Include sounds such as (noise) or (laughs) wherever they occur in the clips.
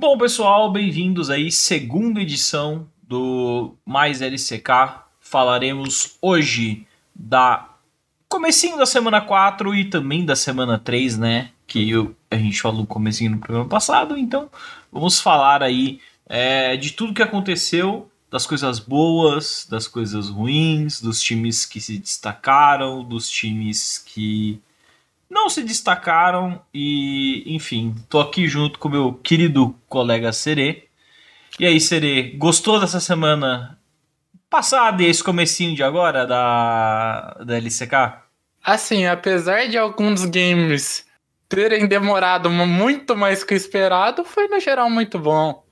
Bom, pessoal, bem-vindos aí, segunda edição do Mais LCK. Falaremos hoje da comecinho da semana 4 e também da semana 3, né? Que eu, a gente falou no comecinho no programa passado, então vamos falar aí é, de tudo que aconteceu, das coisas boas, das coisas ruins, dos times que se destacaram, dos times que não se destacaram e, enfim, tô aqui junto com meu querido colega Serê. E aí, Serê, gostou dessa semana passada e esse comecinho de agora da, da LCK? Assim, apesar de alguns games terem demorado muito mais que o esperado, foi no geral muito bom.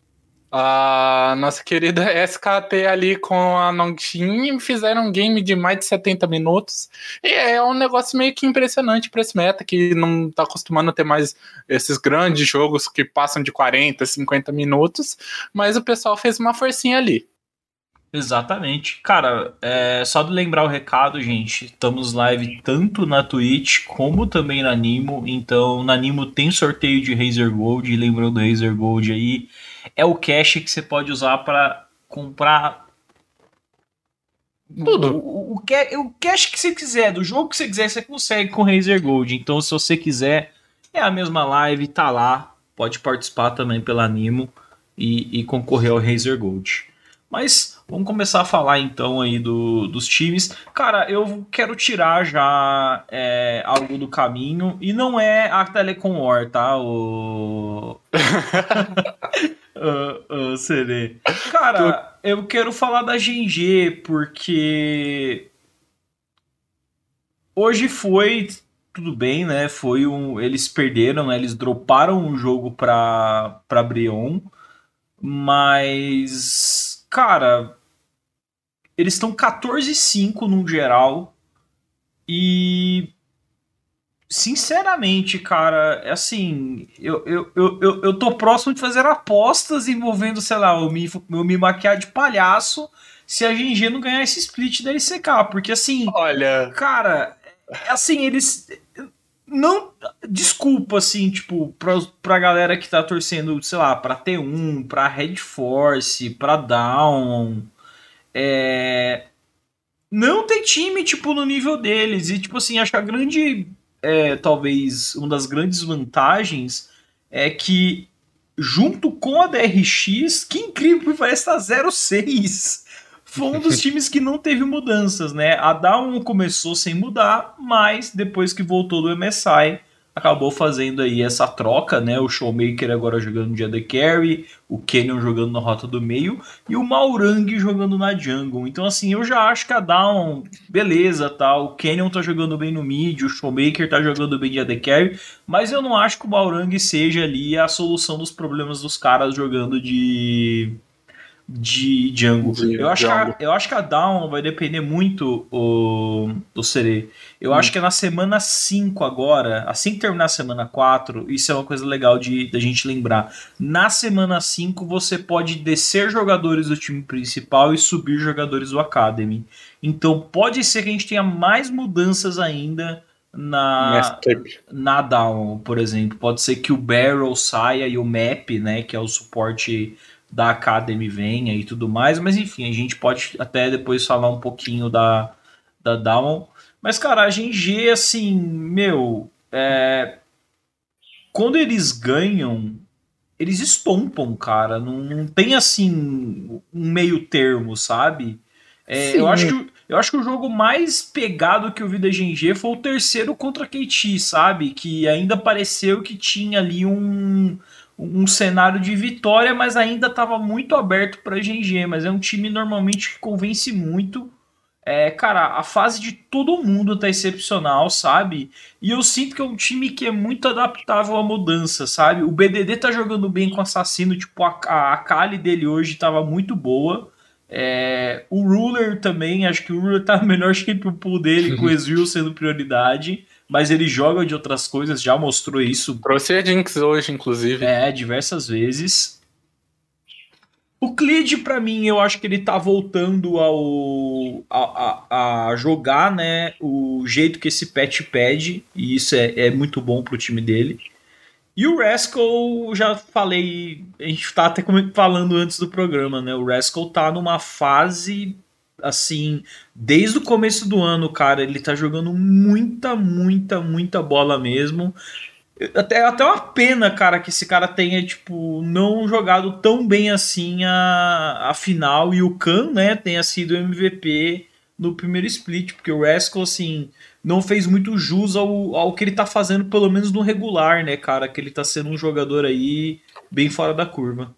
A nossa querida SKT ali com a Nongxin fizeram um game de mais de 70 minutos. E é um negócio meio que impressionante para esse meta, que não tá acostumando a ter mais esses grandes jogos que passam de 40, 50 minutos. Mas o pessoal fez uma forcinha ali. Exatamente. Cara, é só de lembrar o recado, gente. Estamos live tanto na Twitch como também na Nimo. Então, na Nimo tem sorteio de Razer Gold. Lembrando do Razer Gold aí é o cash que você pode usar para comprar tudo. O, o, o, cash que você quiser, do jogo que você quiser, você consegue com Razer Gold. Então, se você quiser, é a mesma live, tá lá. Pode participar também pela Animo e, e concorrer ao Razer Gold. Mas vamos começar a falar então aí do, dos times. Cara, eu quero tirar já é, algo do caminho e não é a Telecom War, tá? O... (laughs) uh, uh. Cara, eu quero falar da GG porque hoje foi tudo bem, né? Foi um, eles perderam, né? Eles droparam o jogo para para Brion, mas cara, eles estão 14-5 no geral. E. Sinceramente, cara, é assim, eu, eu, eu, eu, tô próximo de fazer apostas envolvendo, sei lá, eu me, eu me maquiar de palhaço se a GG não ganhar esse split da LCK. Porque assim. Olha. Cara, é assim, eles não. Desculpa, assim, tipo, pra, pra galera que tá torcendo, sei lá, pra T1, pra Red Force, pra Down. É. Não tem time, tipo, no nível deles. E, tipo assim, acho que a grande. É, talvez uma das grandes vantagens é que, junto com a DRX, que incrível, parece estar tá 0-6 foi um dos (laughs) times que não teve mudanças, né? A Down começou sem mudar, mas depois que voltou do MSI, acabou fazendo aí essa troca, né? O Showmaker agora jogando no The Carry, o Canyon jogando na rota do meio e o Maurang jogando na jungle. Então assim, eu já acho que a Down, beleza, tá? O Canyon tá jogando bem no mid, o Showmaker tá jogando bem de AD Carry, mas eu não acho que o Maurang seja ali a solução dos problemas dos caras jogando de de Django. De eu, acho. Que a, eu acho que a Down vai depender muito o, o Serê. Eu hum. acho que é na semana 5 agora, assim que terminar a semana 4, isso é uma coisa legal de da gente lembrar. Na semana 5 você pode descer jogadores do time principal e subir jogadores do Academy. Então pode ser que a gente tenha mais mudanças ainda na, na Down, por exemplo. Pode ser que o Barrel saia e o Map, né, que é o suporte da Academy venha e tudo mais, mas enfim, a gente pode até depois falar um pouquinho da, da Down. Mas, cara, a GG, assim, meu, é... quando eles ganham, eles estompam, cara. Não, não tem, assim, um meio termo, sabe? É, eu, acho que, eu acho que o jogo mais pegado que eu vi da GG foi o terceiro contra a KT, sabe? Que ainda pareceu que tinha ali um um cenário de vitória, mas ainda estava muito aberto para GG. Mas é um time normalmente que convence muito. É, cara, a fase de todo mundo tá excepcional, sabe? E eu sinto que é um time que é muito adaptável à mudança, sabe? O BDD tá jogando bem com o Assassino, tipo, a, a, a Kali dele hoje tava muito boa. É, o Ruler também, acho que o Ruler tá no (laughs) melhor shape pool dele, com o (laughs) Ezreal sendo prioridade mas ele joga de outras coisas, já mostrou isso. Trouxe a Jinx hoje, inclusive. É, diversas vezes. O Clid, para mim, eu acho que ele tá voltando ao a, a, a, jogar, né, o jeito que esse pet pede, e isso é, é muito bom pro time dele. E o Rascal, já falei, a gente tá até falando antes do programa, né? O Rascal tá numa fase assim, desde o começo do ano, cara, ele tá jogando muita, muita, muita bola mesmo. Até, até uma pena, cara, que esse cara tenha, tipo, não jogado tão bem assim a, a final e o Khan, né, tenha sido MVP no primeiro split, porque o Rascal, assim, não fez muito jus ao, ao que ele tá fazendo, pelo menos no regular, né, cara, que ele tá sendo um jogador aí bem fora da curva.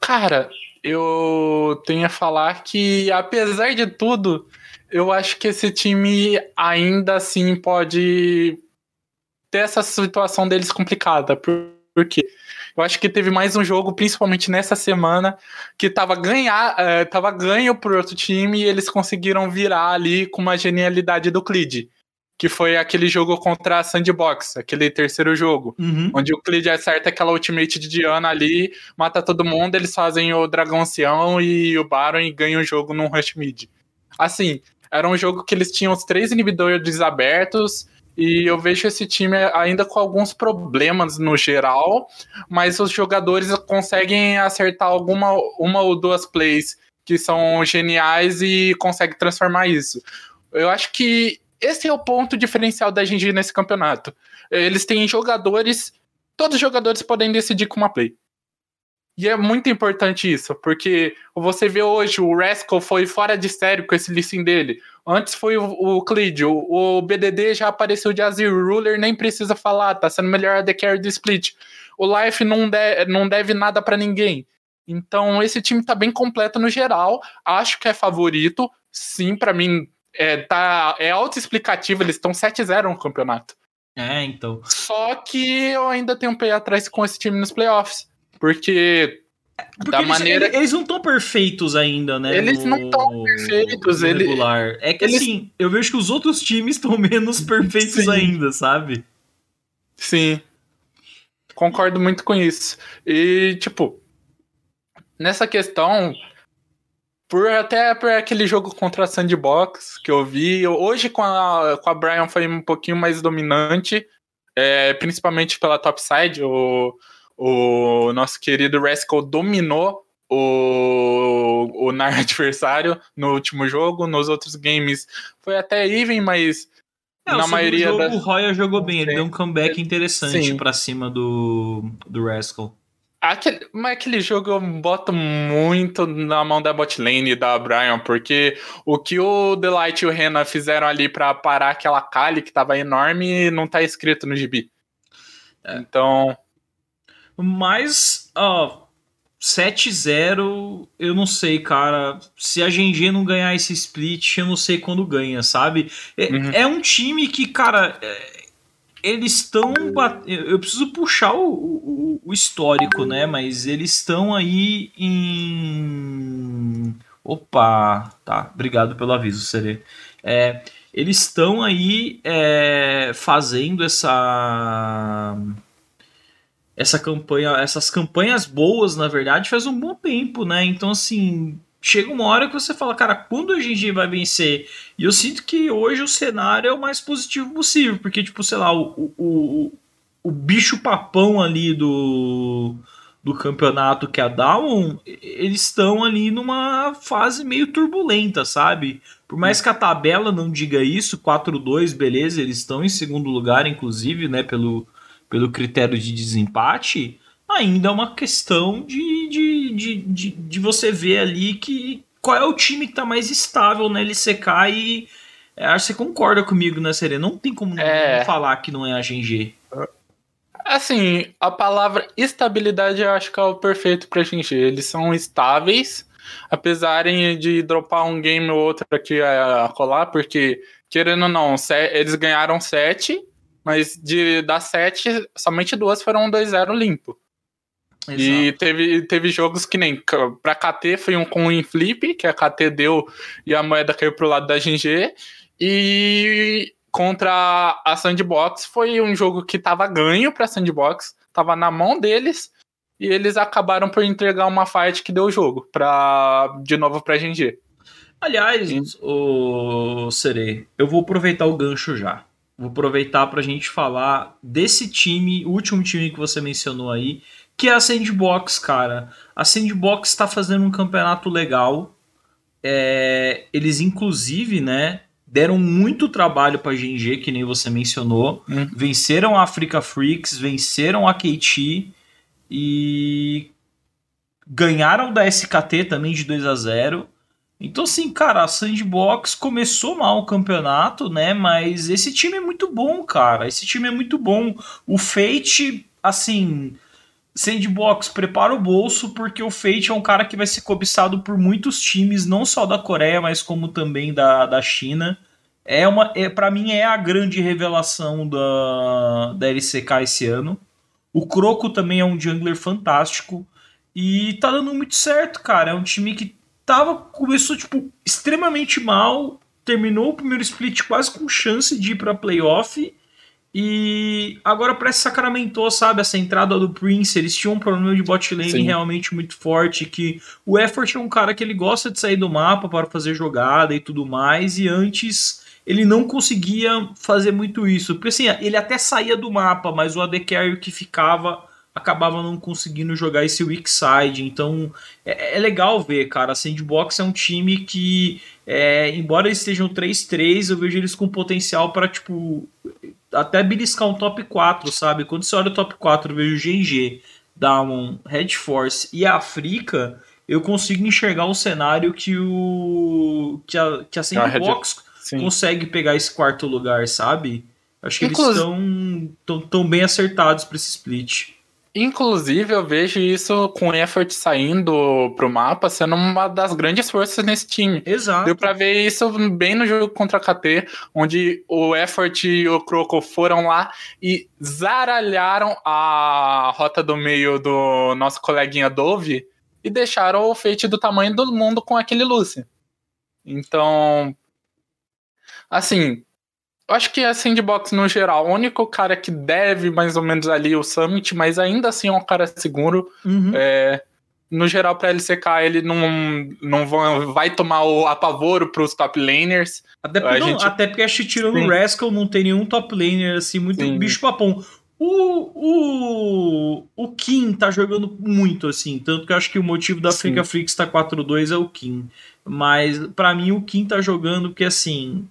Cara, eu tenho a falar que, apesar de tudo, eu acho que esse time ainda assim pode ter essa situação deles complicada. Por, por quê? Eu acho que teve mais um jogo, principalmente nessa semana, que tava, ganhar, uh, tava ganho pro outro time e eles conseguiram virar ali com uma genialidade do Clid que foi aquele jogo contra a Sandbox, aquele terceiro jogo, uhum. onde o Clid acerta aquela ultimate de Diana ali, mata todo mundo, eles fazem o Dragão Ancião e o Baron e ganham o jogo num Rush Mid. Assim, era um jogo que eles tinham os três inibidores abertos, e eu vejo esse time ainda com alguns problemas no geral, mas os jogadores conseguem acertar alguma uma ou duas plays que são geniais e conseguem transformar isso. Eu acho que esse é o ponto diferencial da Genji nesse campeonato. Eles têm jogadores, todos os jogadores podem decidir com uma play. E é muito importante isso, porque você vê hoje o Rascal foi fora de série com esse listing dele. Antes foi o, o Clid, o, o, BDD já apareceu de Azir, o Ruler nem precisa falar, tá sendo melhor a The Carry do Split. O Life não, de, não deve nada para ninguém. Então esse time tá bem completo no geral. Acho que é favorito. Sim, para mim é, tá, é autoexplicativo, eles estão 7-0 no campeonato. É, então. Só que eu ainda tenho um pé atrás com esse time nos playoffs. Porque. Porque da eles, maneira... eles não estão perfeitos ainda, né? Eles no, não estão perfeitos. No regular. É que eles... assim, eu vejo que os outros times estão (laughs) menos perfeitos Sim. ainda, sabe? Sim. Concordo muito com isso. E, tipo, nessa questão, por até por aquele jogo contra a Sandbox que eu vi. Hoje com a, com a Brian foi um pouquinho mais dominante, é, principalmente pela topside. O, o nosso querido Rascal dominou o, o (laughs) NAR adversário no último jogo. Nos outros games foi até even, mas é, na maioria. Jogo, das... O Roya jogou bem, ele deu um comeback interessante para cima do, do Rascal. Aquele, mas aquele jogo eu boto muito na mão da botlane e da Brian, porque o que o Delight e o Renan fizeram ali para parar aquela Kali que tava enorme não tá escrito no gibi. É. Então. Mas, ó, 7-0, eu não sei, cara. Se a GG não ganhar esse split, eu não sei quando ganha, sabe? É, uhum. é um time que, cara. É eles estão. Eu preciso puxar o, o, o, histórico, né? Mas eles estão aí em. Opa! Tá, obrigado pelo aviso, Serê. É, eles estão aí é, fazendo essa. Essa campanha, essas campanhas boas, na verdade, faz um bom tempo, né? Então, assim, chega uma hora que você fala, cara, quando a gente vai vencer? E eu sinto que hoje o cenário é o mais positivo possível, porque, tipo, sei lá, o, o, o bicho papão ali do, do campeonato que é a Down, eles estão ali numa fase meio turbulenta, sabe? Por mais que a tabela não diga isso, 4-2, beleza, eles estão em segundo lugar, inclusive, né, pelo, pelo critério de desempate ainda é uma questão de, de, de, de, de você ver ali que qual é o time que está mais estável na LCK e é, acho que você concorda comigo, né, Serena? Não tem como é... falar que não é a GG. Assim, a palavra estabilidade eu acho que é o perfeito pra GG. Eles são estáveis, apesar de dropar um game ou outro aqui a colar, porque, querendo ou não, eles ganharam 7, mas de das 7, somente duas foram 2-0 limpo. Exato. E teve, teve jogos que nem pra KT foi um com um flip, que a KT deu e a moeda caiu pro lado da GG. E contra a Sandbox foi um jogo que tava ganho pra Sandbox, tava na mão deles, e eles acabaram por entregar uma fight que deu o jogo pra, de novo pra GG. Aliás, o Serei, eu vou aproveitar o gancho já. vou aproveitar para a gente falar desse time, o último time que você mencionou aí, que é a Sandbox, cara. A Sandbox está fazendo um campeonato legal. É, eles, inclusive, né, deram muito trabalho para a GNG, que nem você mencionou. Hum. Venceram a Africa Freaks, venceram a KT e ganharam da SKT também de 2 a 0 então, assim, cara, a Sandbox começou mal o campeonato, né? Mas esse time é muito bom, cara. Esse time é muito bom. O Fate, assim. Sandbox, prepara o bolso, porque o Fate é um cara que vai ser cobiçado por muitos times, não só da Coreia, mas como também da, da China. É uma, é, para mim, é a grande revelação da, da LCK esse ano. O Croco também é um jungler fantástico. E tá dando muito certo, cara. É um time que tava começou tipo extremamente mal, terminou o primeiro split quase com chance de ir para playoff e agora parece que sacramentou, sabe, essa entrada do Prince. Eles tinham um problema de bot lane Sim. realmente muito forte. Que o Effort é um cara que ele gosta de sair do mapa para fazer jogada e tudo mais. E antes ele não conseguia fazer muito isso. Porque assim, ele até saía do mapa, mas o AD Carry que ficava acabava não conseguindo jogar esse weak side. Então é, é legal ver, cara. A Sandbox é um time que, é, embora eles estejam 3-3, eu vejo eles com potencial para, tipo, até beliscar um top 4, sabe? Quando você olha o top 4, eu vejo o GG, Damon, Red Force e a África, eu consigo enxergar um cenário que o que a, que a Sandbox ah, consegue pegar esse quarto lugar, sabe? Acho que Inclusive... eles estão tão, tão bem acertados para esse split. Inclusive, eu vejo isso com o Effort saindo pro mapa sendo uma das grandes forças nesse time. Exato. Deu pra ver isso bem no jogo contra a KT, onde o Effort e o Croco foram lá e zaralharam a rota do meio do nosso coleguinha Dove e deixaram o Fate do tamanho do mundo com aquele Lucy. Então, assim, eu acho que a Sandbox, no geral, o único cara que deve mais ou menos ali o Summit, mas ainda assim é um cara seguro. Uhum. É, no geral, pra LCK, ele não, não vai tomar o apavoro pros top laners. Até porque, gente... até porque acho que tirando o Rascal, não tem nenhum top laner assim, muito Sim. bicho papão. O, o, o Kim tá jogando muito, assim. Tanto que eu acho que o motivo da Africa Freaks tá 4-2 é o Kim. Mas para mim o Kim tá jogando porque, assim,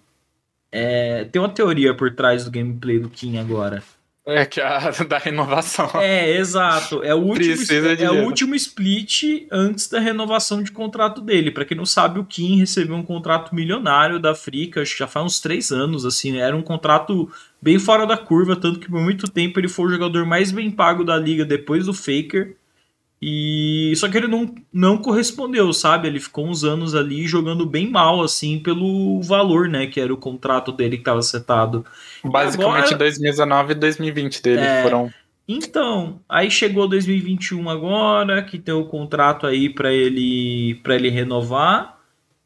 é, tem uma teoria por trás do gameplay do Kim agora. É que a (laughs) da renovação. É, exato. É o último, é, o último split antes da renovação de contrato dele. Para quem não sabe, o Kim recebeu um contrato milionário da África, já faz uns três anos, assim, era um contrato bem fora da curva, tanto que por muito tempo ele foi o jogador mais bem pago da liga depois do Faker. E só que ele não, não correspondeu, sabe? Ele ficou uns anos ali jogando bem mal, assim, pelo valor, né? Que era o contrato dele que estava setado. Basicamente agora, 2019 e 2020 dele é, foram. Então, aí chegou 2021 agora, que tem o contrato aí para ele para ele renovar.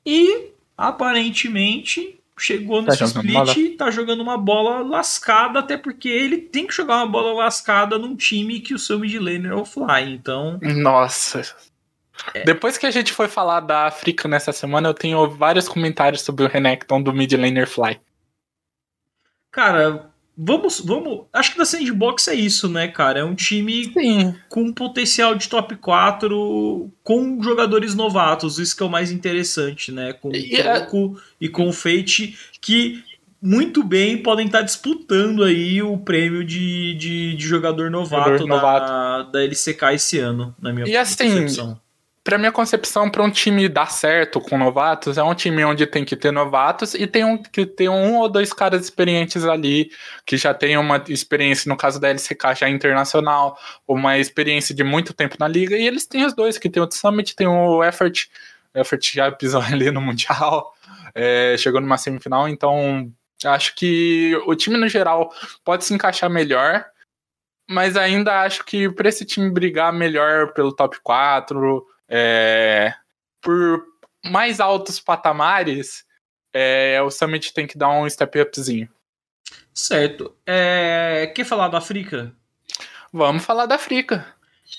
E aparentemente chegou nesse tá split, tá jogando uma bola lascada, até porque ele tem que jogar uma bola lascada num time que o seu mid laner é offline, então... Nossa... É. Depois que a gente foi falar da África nessa semana, eu tenho vários comentários sobre o Renekton do mid laner fly. Cara, Vamos, vamos. Acho que da Sandbox é isso, né, cara? É um time Sim. com potencial de top 4, com jogadores novatos, isso que é o mais interessante, né? Com o Troco é... e com o Fate, que muito bem podem estar disputando aí o prêmio de, de, de jogador novato, jogador novato. Da, da LCK esse ano, na minha e assim, percepção. Assim, Pra minha concepção, para um time dar certo com novatos, é um time onde tem que ter novatos e tem um, que ter um ou dois caras experientes ali, que já tem uma experiência, no caso da LCK, já internacional, uma experiência de muito tempo na liga, e eles têm os dois, que tem o Summit, tem o Effort, o Effort já pisou (laughs) ali no Mundial, é, chegou numa semifinal, então acho que o time no geral pode se encaixar melhor, mas ainda acho que para esse time brigar melhor pelo top 4, é, por mais altos patamares, é, o Summit tem que dar um step upzinho. Certo. É, quer falar da África? Vamos falar da África.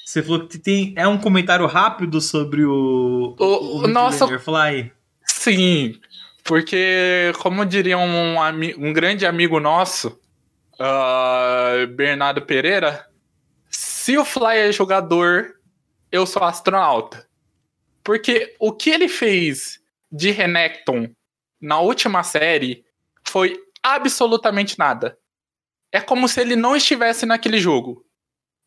Você falou que tem. É um comentário rápido sobre o. O, o, o nosso. Fly. Sim. Porque, como diria um, um grande amigo nosso, uh, Bernardo Pereira, se o Fly é jogador, eu sou astronauta. Porque o que ele fez de Renekton na última série foi absolutamente nada. É como se ele não estivesse naquele jogo.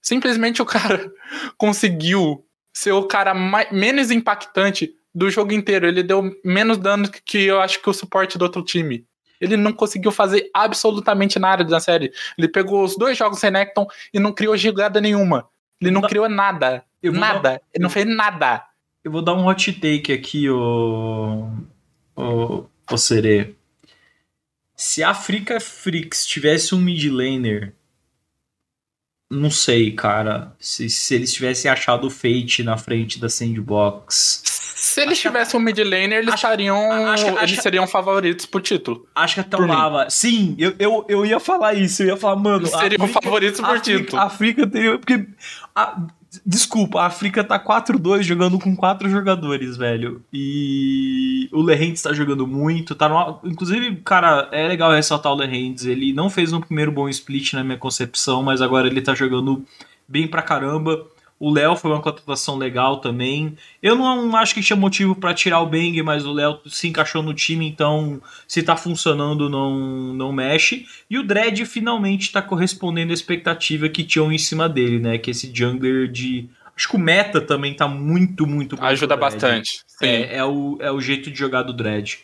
Simplesmente o cara (laughs) conseguiu ser o cara mais, menos impactante do jogo inteiro. Ele deu menos dano que eu acho que o suporte do outro time. Ele não conseguiu fazer absolutamente nada na série. Ele pegou os dois jogos Renekton e não criou jogada nenhuma. Ele não criou nada. Nada. Dar... Ele não fez nada. Eu vou dar um hot take aqui, ô. ô, ô Serê. Se a Africa Freaks tivesse um mid laner não sei, cara. Se, se eles tivessem achado o Fate na frente da Sandbox. Se eles tivessem um mid laner, eles, acho, estariam, acho, eles seriam favoritos pro título. Acho que até o Lava. Sim, eu, eu, eu ia falar isso. Eu ia falar, mano. Eles seriam favoritos por título. A África teria. Porque. A, Desculpa, a África tá 4-2 jogando com quatro jogadores, velho. E o Lerrentes tá jogando muito. Tá no... Inclusive, cara, é legal ressaltar o Lerrentes. Ele não fez um primeiro bom split na minha concepção, mas agora ele tá jogando bem pra caramba. O Léo foi uma contratação legal também. Eu não acho que tinha motivo para tirar o Bang, mas o Léo se encaixou no time, então se tá funcionando, não, não mexe. E o Dredd finalmente tá correspondendo à expectativa que tinham em cima dele, né? Que esse jungler de. Acho que o meta também tá muito, muito bom. Ajuda bastante. É, é, o, é o jeito de jogar do Dredd.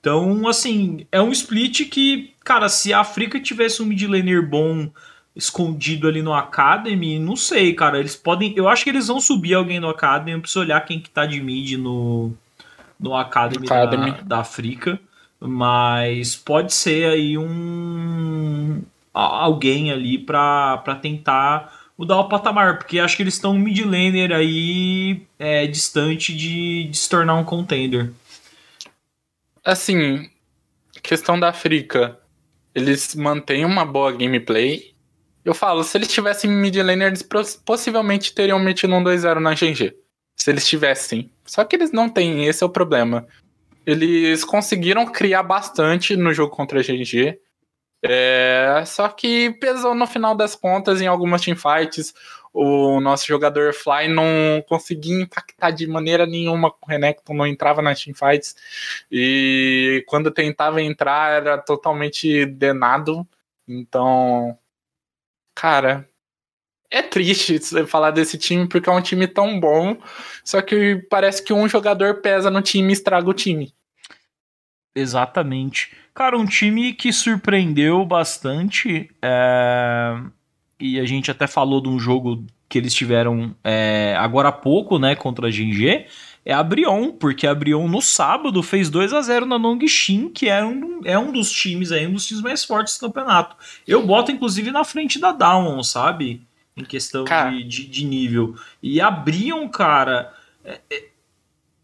Então, assim, é um split que, cara, se a África tivesse um mid laner bom escondido ali no Academy, não sei, cara. Eles podem. Eu acho que eles vão subir alguém no Academy. Eu preciso olhar quem que tá de mid no, no Academy, Academy. Da, da África. Mas pode ser aí um. alguém ali pra, pra tentar mudar o patamar. Porque acho que eles estão mid laner aí é, distante de, de se tornar um contender. Assim, questão da África. Eles mantêm uma boa gameplay eu falo, se eles tivessem mid laner, eles possivelmente teriam metido um 2-0 na GG. Se eles tivessem. Só que eles não têm, esse é o problema. Eles conseguiram criar bastante no jogo contra a GG. É, só que pesou no final das contas em algumas teamfights. O nosso jogador Fly não conseguia impactar de maneira nenhuma com o Renekton, não entrava nas teamfights. E quando tentava entrar era totalmente denado. Então cara, é triste (laughs) falar desse time porque é um time tão bom, só que parece que um jogador pesa no time e estraga o time. Exatamente. Cara, um time que surpreendeu bastante. É... E a gente até falou de um jogo que eles tiveram é, agora há pouco, né, contra a GG é a Brion, porque a Brion no sábado fez 2 a 0 na Nongxin, que é um, é um dos times aí, um dos times mais fortes do campeonato. Eu boto inclusive na frente da Down, sabe? Em questão de, de, de, nível. E a Brion, cara, é, é,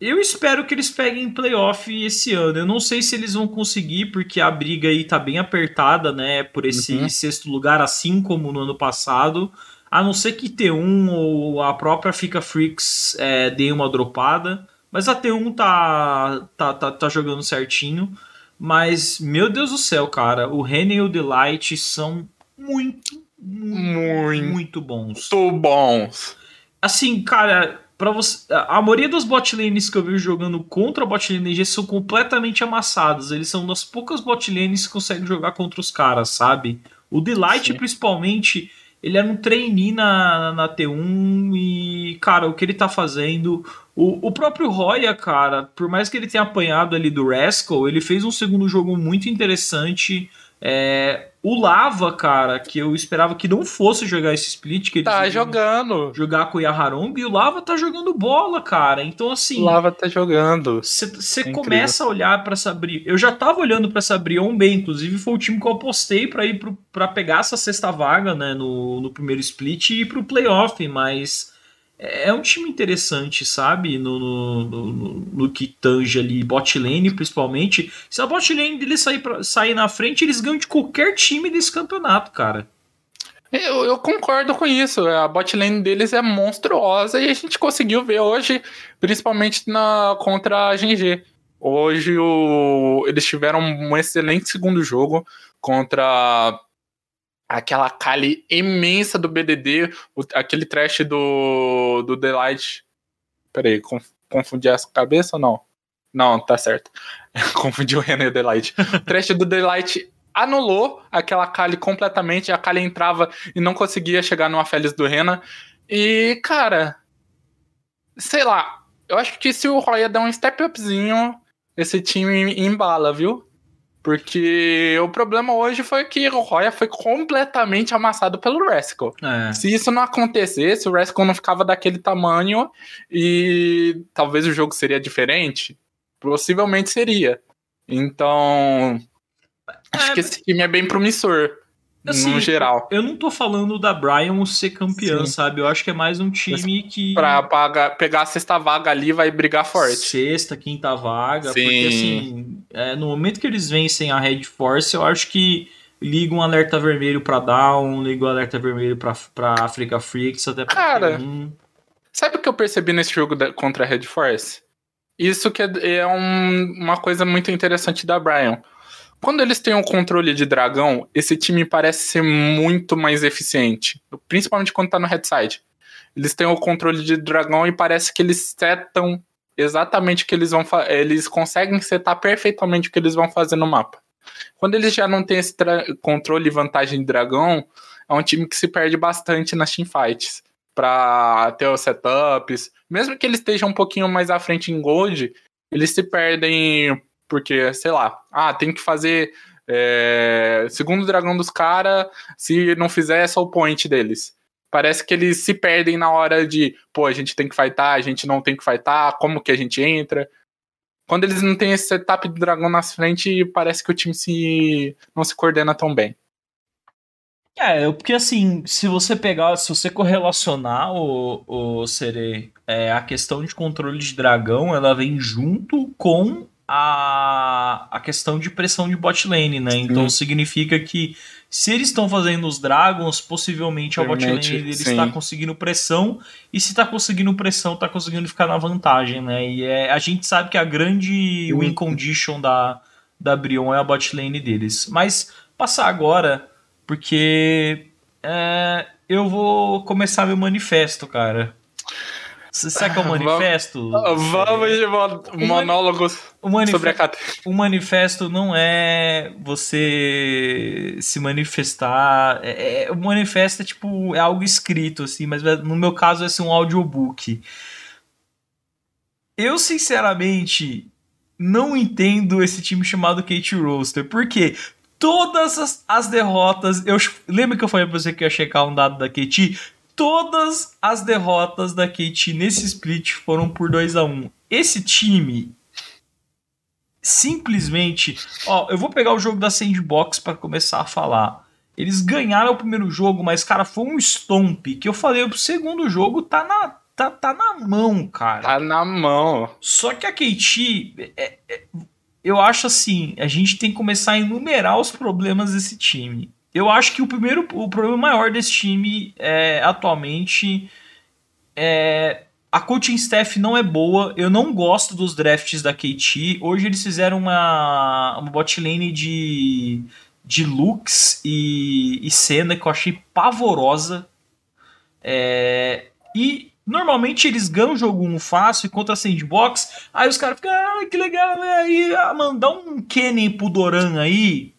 eu espero que eles peguem playoff esse ano. Eu não sei se eles vão conseguir, porque a briga aí tá bem apertada, né? Por esse uhum. sexto lugar, assim como no ano passado. A não ser que T1 ou a própria Fica Freaks é, dê uma dropada. Mas a T1 tá, tá, tá, tá jogando certinho. Mas, meu Deus do céu, cara, o René e o Delight são muito, muito, muito bons. Muito bons. Assim, cara, para você, a maioria dos bot lanes que eu vejo jogando contra a bot lane G são completamente amassados. Eles são das poucas bot lanes que conseguem jogar contra os caras, sabe? O Delight, Sim. principalmente, ele era um trainee na, na T1 e, cara, o que ele tá fazendo. O, o próprio Roya, cara, por mais que ele tenha apanhado ali do Rascal, ele fez um segundo jogo muito interessante. É, o Lava, cara, que eu esperava que não fosse jogar esse split. Que tá jogando. Jogar com o Yaharong. E o Lava tá jogando bola, cara. Então, assim. O Lava tá jogando. Você é começa a olhar para essa. Eu já tava olhando para essa Brion bem. Inclusive, foi o time que eu apostei para ir para pegar essa sexta vaga, né? No, no primeiro split e ir pro playoff. Mas é, é um time interessante, sabe? No, no, no, no que tange ali bot lane, principalmente. Se a bot lane dele sair, pra, sair na frente, eles ganham de qualquer time desse campeonato, cara. Eu, eu, concordo com isso. A bot lane deles é monstruosa e a gente conseguiu ver hoje, principalmente na contra a GG. Hoje o, eles tiveram um excelente segundo jogo contra aquela Kali imensa do BDD, o, aquele trash do, do Delight. Peraí, confundi essa cabeça ou não? Não, tá certo. (laughs) Confundi o Renan e o Delight. O trash do Delight anulou aquela Kali completamente. A Kali entrava e não conseguia chegar no Félix do Renan. E, cara, sei lá. Eu acho que se o Roya der um step upzinho, esse time embala, viu? Porque o problema hoje foi que o Roya foi completamente amassado pelo Rascal. É. Se isso não acontecesse, o Rascal não ficava daquele tamanho e talvez o jogo seria diferente. Possivelmente seria. Então, acho é, que esse time é bem promissor. Assim, no geral. Eu não tô falando da Brian ser campeã, Sim. sabe? Eu acho que é mais um time que. Pra pagar, pegar a sexta vaga ali vai brigar forte. Sexta, quinta vaga. Sim. Porque assim, é, no momento que eles vencem a Red Force, eu acho que liga um alerta vermelho pra Down, liga um alerta vermelho pra, pra Africa Freaks, até pra Cara, um... sabe o que eu percebi nesse jogo da, contra a Red Force? Isso que é, é um, uma coisa muito interessante da Brian quando eles têm o um controle de dragão, esse time parece ser muito mais eficiente. Principalmente quando tá no headside. Eles têm o controle de dragão e parece que eles setam exatamente o que eles vão. Eles conseguem setar perfeitamente o que eles vão fazer no mapa. Quando eles já não têm esse controle e vantagem de dragão, é um time que se perde bastante nas teamfights. Pra ter os setups. Mesmo que eles estejam um pouquinho mais à frente em gold, eles se perdem porque, sei lá, ah, tem que fazer é, segundo dragão dos caras, se não fizer é só o point deles. Parece que eles se perdem na hora de, pô, a gente tem que fightar, a gente não tem que fightar, como que a gente entra. Quando eles não têm esse setup do dragão na frente, parece que o time se não se coordena tão bem. É, porque assim, se você pegar, se você correlacionar o, o Sere, é, a questão de controle de dragão, ela vem junto com a, a questão de pressão de bot lane, né? Então significa que se eles estão fazendo os Dragons, possivelmente a bot lane deles está conseguindo pressão, e se está conseguindo pressão, está conseguindo ficar na vantagem, né? E é, a gente sabe que a grande win condition da, da Brion é a bot lane deles. Mas passar agora, porque é, eu vou começar meu manifesto, cara. Sabe que é o (laughs) manifesto? Vamos de monólogos sobre a categoria. O manifesto não é você se manifestar. É, é, o manifesto é tipo é algo escrito, assim, mas no meu caso vai ser um audiobook. Eu, sinceramente, não entendo esse time chamado Kate Roaster. Por quê? Todas as, as derrotas. Eu lembro que eu falei pra você que ia checar um dado da Kate todas as derrotas da KT nesse split foram por 2 a 1 Esse time simplesmente. Ó, eu vou pegar o jogo da Sandbox para começar a falar. Eles ganharam o primeiro jogo, mas, cara, foi um stomp que eu falei, o segundo jogo tá na, tá, tá na mão, cara. Tá na mão. Só que a KT, é, é, eu acho assim, a gente tem que começar a enumerar os problemas desse time. Eu acho que o primeiro, o problema maior desse time é, atualmente é a coaching staff não é boa. Eu não gosto dos drafts da KT. Hoje eles fizeram uma, uma bot lane de, de Lux e, e Senna que eu achei pavorosa. É, e normalmente eles ganham o jogo 1 fácil contra a Sandbox. Aí os caras ficam, ah, que legal, né? Aí ah, mandar um Kenny pro Doran aí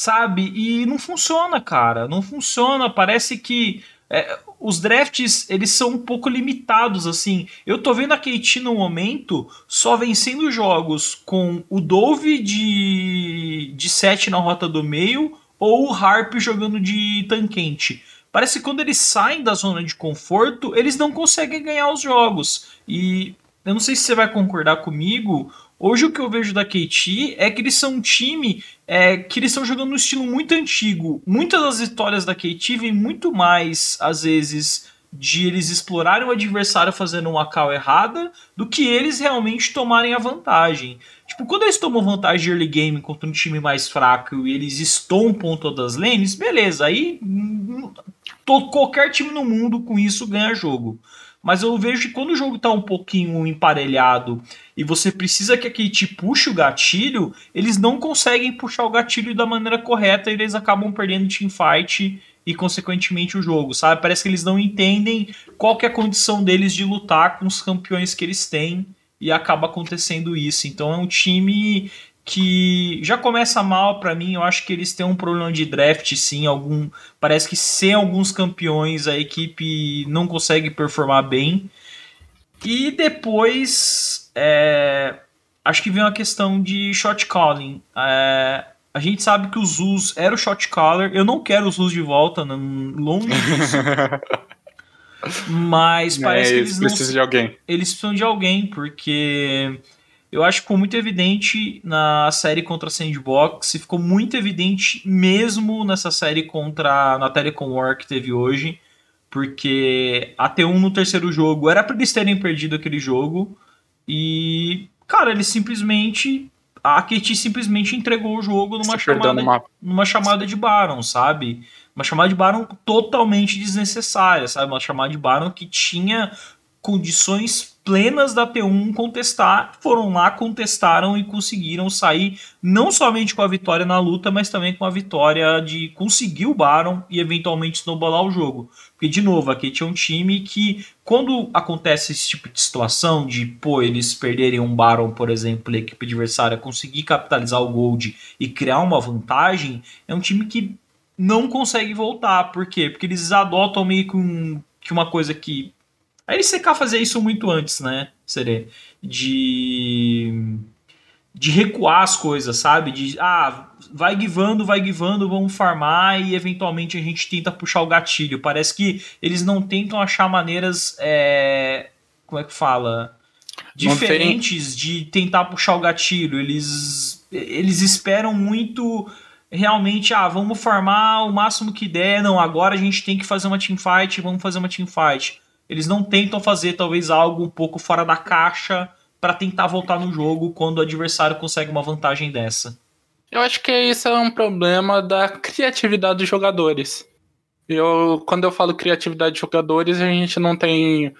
sabe? E não funciona, cara. Não funciona. Parece que é, os drafts eles são um pouco limitados assim. Eu tô vendo a KT no momento só vencendo jogos com o Dove de de 7 na rota do meio ou o Harp jogando de tanquente. Parece que quando eles saem da zona de conforto, eles não conseguem ganhar os jogos. E eu não sei se você vai concordar comigo, Hoje o que eu vejo da KT é que eles são um time é, que eles estão jogando no estilo muito antigo. Muitas das vitórias da KT vêm muito mais, às vezes, de eles explorarem o adversário fazendo uma call errada do que eles realmente tomarem a vantagem. Tipo, quando eles tomam vantagem de early game contra um time mais fraco e eles estompam todas as lanes, beleza, aí hum, qualquer time no mundo com isso ganha jogo. Mas eu vejo que quando o jogo tá um pouquinho emparelhado e você precisa que a Kate puxe o gatilho, eles não conseguem puxar o gatilho da maneira correta e eles acabam perdendo teamfight e consequentemente o jogo, sabe? Parece que eles não entendem qual que é a condição deles de lutar com os campeões que eles têm e acaba acontecendo isso. Então é um time que já começa mal para mim. Eu acho que eles têm um problema de draft, sim. Algum parece que sem alguns campeões a equipe não consegue performar bem. E depois é, acho que vem uma questão de shot calling. É, a gente sabe que o Zuz era o shot caller. Eu não quero o Zuz de volta, não, longe disso. (laughs) Mas parece É, que eles eles precisam de alguém. Eles precisam de alguém, porque eu acho que ficou muito evidente na série contra a Sandbox, e ficou muito evidente mesmo nessa série contra na Telecom War que teve hoje, porque a T1 no terceiro jogo era para eles terem perdido aquele jogo e cara, eles simplesmente a KT simplesmente entregou o jogo numa Se chamada mapa. numa chamada de Baron, sabe? Uma chamada de Baron totalmente desnecessária, sabe? Uma chamada de Baron que tinha condições plenas da T1 contestar, foram lá, contestaram e conseguiram sair não somente com a vitória na luta, mas também com a vitória de conseguir o Baron e eventualmente snowballar o jogo. Porque, de novo, aqui tinha um time que, quando acontece esse tipo de situação, de, pô, eles perderem um Baron, por exemplo, e a equipe adversária conseguir capitalizar o Gold e criar uma vantagem, é um time que não consegue voltar. Por quê? Porque eles adotam meio que, um, que uma coisa que. A LCK fazia isso muito antes, né? Seria de. De recuar as coisas, sabe? De. Ah, vai guivando, vai guivando, vamos farmar e eventualmente a gente tenta puxar o gatilho. Parece que eles não tentam achar maneiras. É, como é que fala? Diferentes de tentar puxar o gatilho. Eles, eles esperam muito realmente, ah, vamos farmar o máximo que der. Não, agora a gente tem que fazer uma teamfight, vamos fazer uma teamfight. Eles não tentam fazer talvez algo um pouco fora da caixa para tentar voltar no jogo quando o adversário consegue uma vantagem dessa. Eu acho que isso é um problema da criatividade dos jogadores. Eu, quando eu falo criatividade de jogadores, a gente não tem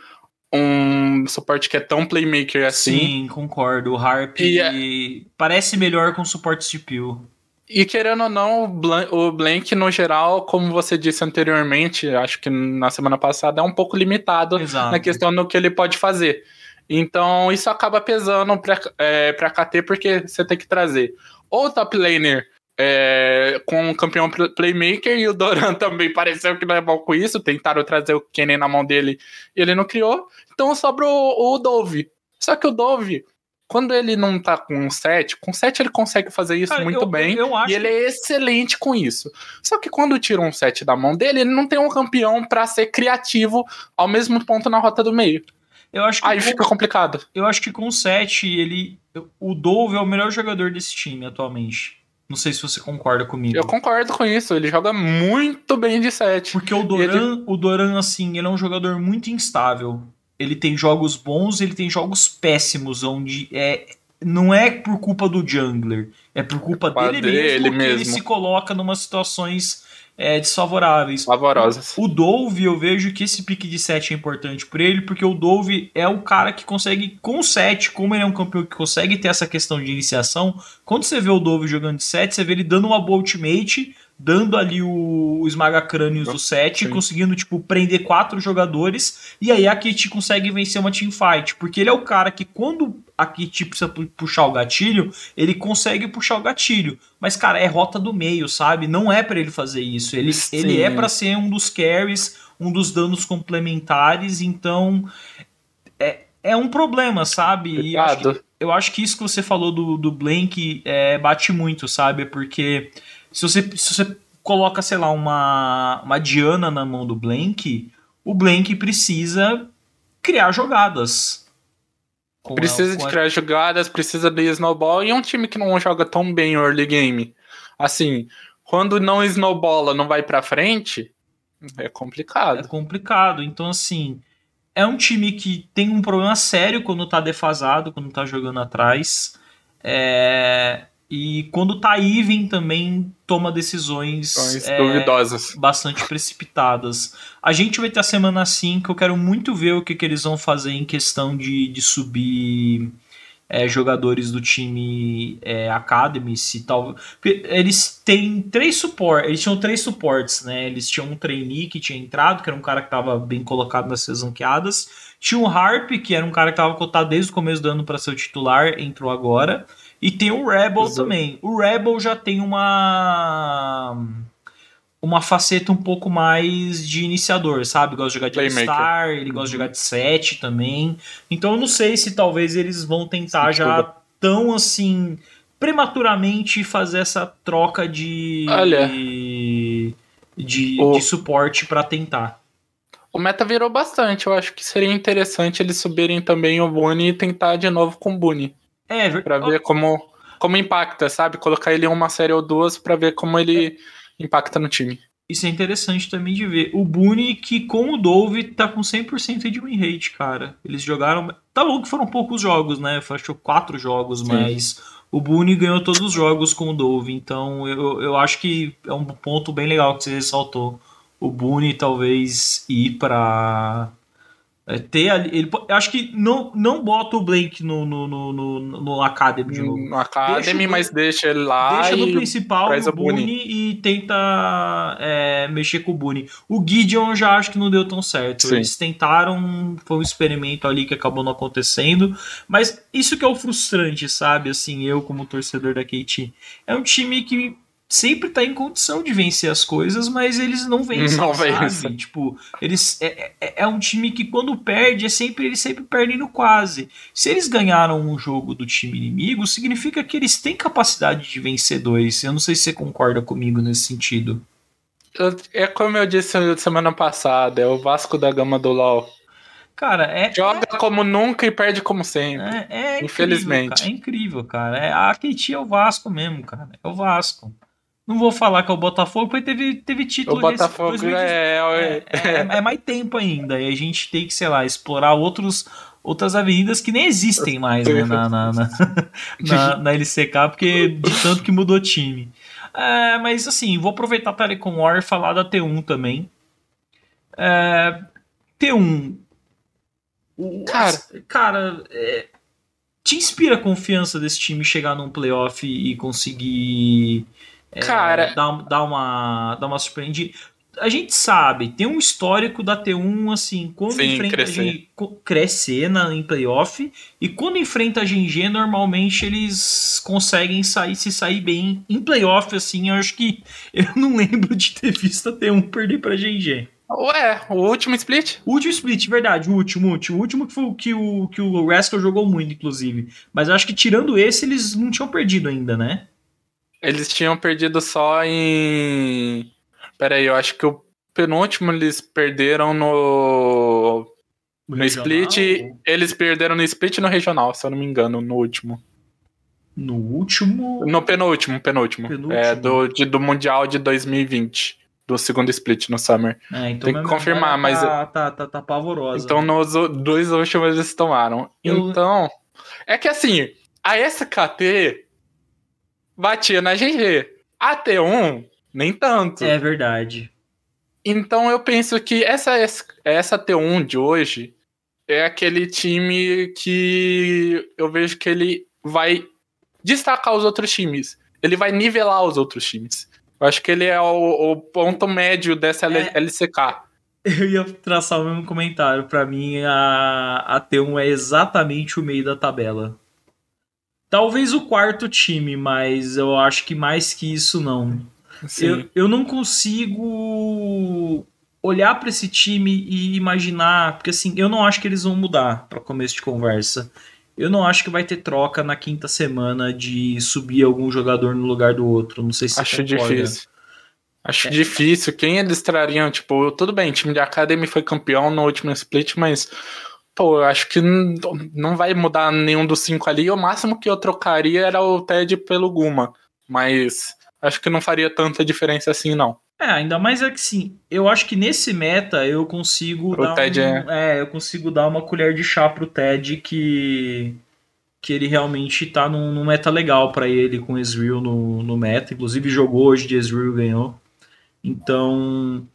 um suporte que é tão playmaker assim. Sim, concordo. O Harp E é- parece melhor com suportes de peel. E querendo ou não, o Blan- o Blank, no geral, como você disse anteriormente, acho que na semana passada, é um pouco limitado Exato. na questão do que ele pode fazer. Então, isso acaba pesando pra, é, pra KT, porque você tem que trazer ou o top laner é, com um campeão pl- playmaker, e o Doran (laughs) também pareceu que não é bom com isso, tentaram trazer o Kennen na mão dele e ele não criou. Então sobra o, o Dove. Só que o Dove, quando ele não tá com 7, com 7 ele consegue fazer isso Cara, muito eu- bem. eu e ele é excelente com isso. Só que quando tira um 7 da mão dele, ele não tem um campeão pra ser criativo ao mesmo ponto na rota do meio. Eu acho que Aí com- fica complicado. Eu acho que com o 7, ele. O Dove é o melhor jogador desse time atualmente. Não sei se você concorda comigo. Eu concordo com isso, ele joga muito bem de 7. Porque o Doran, o Doran, assim, ele é um jogador muito instável. Ele tem jogos bons, ele tem jogos péssimos, onde é. Não é por culpa do jungler, é por culpa Culpa dele, dele mesmo que ele mesmo. se coloca numa situações é, desfavoráveis. Favorosas. O Dove, eu vejo que esse pique de 7 é importante para ele, porque o Dove é o cara que consegue, com o 7, como ele é um campeão que consegue ter essa questão de iniciação, quando você vê o Dove jogando de 7, você vê ele dando uma boa ultimate, dando ali o, o esmaga-crânios do 7, Sim. conseguindo, tipo, prender quatro jogadores, e aí a Kit consegue vencer uma teamfight, porque ele é o cara que quando a Kit precisa pu- puxar o gatilho, ele consegue puxar o gatilho. Mas, cara, é rota do meio, sabe? Não é pra ele fazer isso. Ele, Sim. ele é pra ser um dos carries, um dos danos complementares, então é, é um problema, sabe? E eu acho, que, eu acho que isso que você falou do, do Blank é, bate muito, sabe? Porque se você, se você coloca, sei lá, uma, uma Diana na mão do Blank, o Blank precisa criar jogadas. Precisa de criar jogadas, precisa de snowball, e é um time que não joga tão bem early game. Assim, quando não snowbola, não vai pra frente, é É complicado. complicado. Então, assim, é um time que tem um problema sério quando tá defasado, quando tá jogando atrás. É, E quando tá even também toma decisões é, duvidosas. bastante precipitadas. A gente vai ter a semana 5, eu quero muito ver o que, que eles vão fazer em questão de, de subir é, jogadores do time é, Academy, se tal. Eles têm três suportes, eles tinham três suportes, né? Eles tinham um trainee que tinha entrado, que era um cara que estava bem colocado nas suas ranqueadas. Tinha um Harp, que era um cara que estava cotado desde o começo do ano para ser o titular, entrou agora. E tem o Rebel Exato. também. O Rebel já tem uma uma faceta um pouco mais de iniciador, sabe? Gosta de jogar de Playmaker. Star, ele gosta de jogar de 7 também. Então eu não sei se talvez eles vão tentar Sim, já tão assim prematuramente fazer essa troca de Olha. de, de, o... de suporte para tentar. O meta virou bastante. Eu acho que seria interessante eles subirem também o Boone e tentar de novo com o Boone. É, para ver como como impacta, sabe? Colocar ele em uma série ou duas para ver como ele é impacta no time. Isso é interessante também de ver. O Boone, que com o Dove, tá com 100% de win rate, cara. Eles jogaram. Tá bom que foram poucos jogos, né? Achou quatro jogos, Sim. mas o Boone ganhou todos os jogos com o Dove. Então eu, eu acho que é um ponto bem legal que você ressaltou. O Boone talvez ir para é, ter ali, ele, acho que não, não bota o Blake no, no, no, no, no Academy de novo. No Academy, deixa, mas deixa ele lá. Deixa no principal o Boone e tenta é, mexer com o Boone. O Gideon já acho que não deu tão certo. Sim. Eles tentaram, foi um experimento ali que acabou não acontecendo. Mas isso que é o frustrante, sabe? Assim, eu como torcedor da KT. É um time que sempre tá em condição de vencer as coisas, mas eles não vencem, não sabe? Vence. Tipo, eles é, é, é, um time que quando perde, é sempre eles sempre perdem no quase. Se eles ganharam um jogo do time inimigo, significa que eles têm capacidade de vencer dois. Eu não sei se você concorda comigo nesse sentido. É como eu disse semana passada, é o Vasco da Gama do LoL. Cara, é. Joga é, como nunca e perde como sempre. É, é infelizmente. Incrível, cara, é incrível, cara. É, a KT é o Vasco mesmo, cara. É o Vasco. Não vou falar que é o Botafogo, porque teve, teve título. O Botafogo desse, é, é, é, é, mais tempo ainda. E a gente tem que, sei lá, explorar outros, outras avenidas que nem existem mais né, na, na, na, (laughs) na, na LCK, porque de tanto que mudou time. É, mas assim, vou aproveitar a Telecom War e falar da T1 também. É, T1. cara, cara é, te inspira a confiança desse time chegar num playoff e conseguir é, Cara. Dá, dá, uma, dá uma surpreendida. A gente sabe, tem um histórico da T1, assim, quando Sim, enfrenta crescer. a G, crescer na, em playoff, e quando enfrenta a GG, normalmente eles conseguem sair, se sair bem. Em playoff, assim, eu acho que (laughs) eu não lembro de ter visto a T1 perder pra GG. Ué, o último split? O último split, verdade, o último, o último. O último que foi o que o, que o Rascal jogou muito, inclusive. Mas eu acho que tirando esse, eles não tinham perdido ainda, né? Eles tinham perdido só em. Pera aí, eu acho que o penúltimo eles perderam no. No, no split. Eles perderam no split e no regional, se eu não me engano, no último. No último? No penúltimo, penúltimo. penúltimo. É, do, de, do Mundial de 2020. Do segundo split no Summer. É, então Tem que confirmar, mas. Tá, tá, tá, tá pavorosa. Então, nos dois últimos eles tomaram. Eu... Então. É que assim, a SKT batia na GG. A T1, nem tanto. É verdade. Então eu penso que essa, essa T1 de hoje é aquele time que eu vejo que ele vai destacar os outros times. Ele vai nivelar os outros times. Eu acho que ele é o, o ponto médio dessa é. LCK. Eu ia traçar o mesmo comentário. Para mim, a, a T1 é exatamente o meio da tabela. Talvez o quarto time, mas eu acho que mais que isso não. Eu, eu não consigo olhar para esse time e imaginar, porque assim, eu não acho que eles vão mudar para começo de conversa. Eu não acho que vai ter troca na quinta semana de subir algum jogador no lugar do outro. Não sei se Acho difícil. Acho é. difícil. Quem eles trariam? Tipo, tudo bem, o time de Academy foi campeão no último split, mas pô, eu acho que não vai mudar nenhum dos cinco ali. O máximo que eu trocaria era o Ted pelo Guma. Mas acho que não faria tanta diferença assim, não. É, ainda mais é que sim. Eu acho que nesse meta eu consigo o dar Ted um, é... é... eu consigo dar uma colher de chá pro Ted que que ele realmente tá num, num meta legal para ele com Ezreal no, no meta. Inclusive jogou hoje de Ezreal ganhou. Então.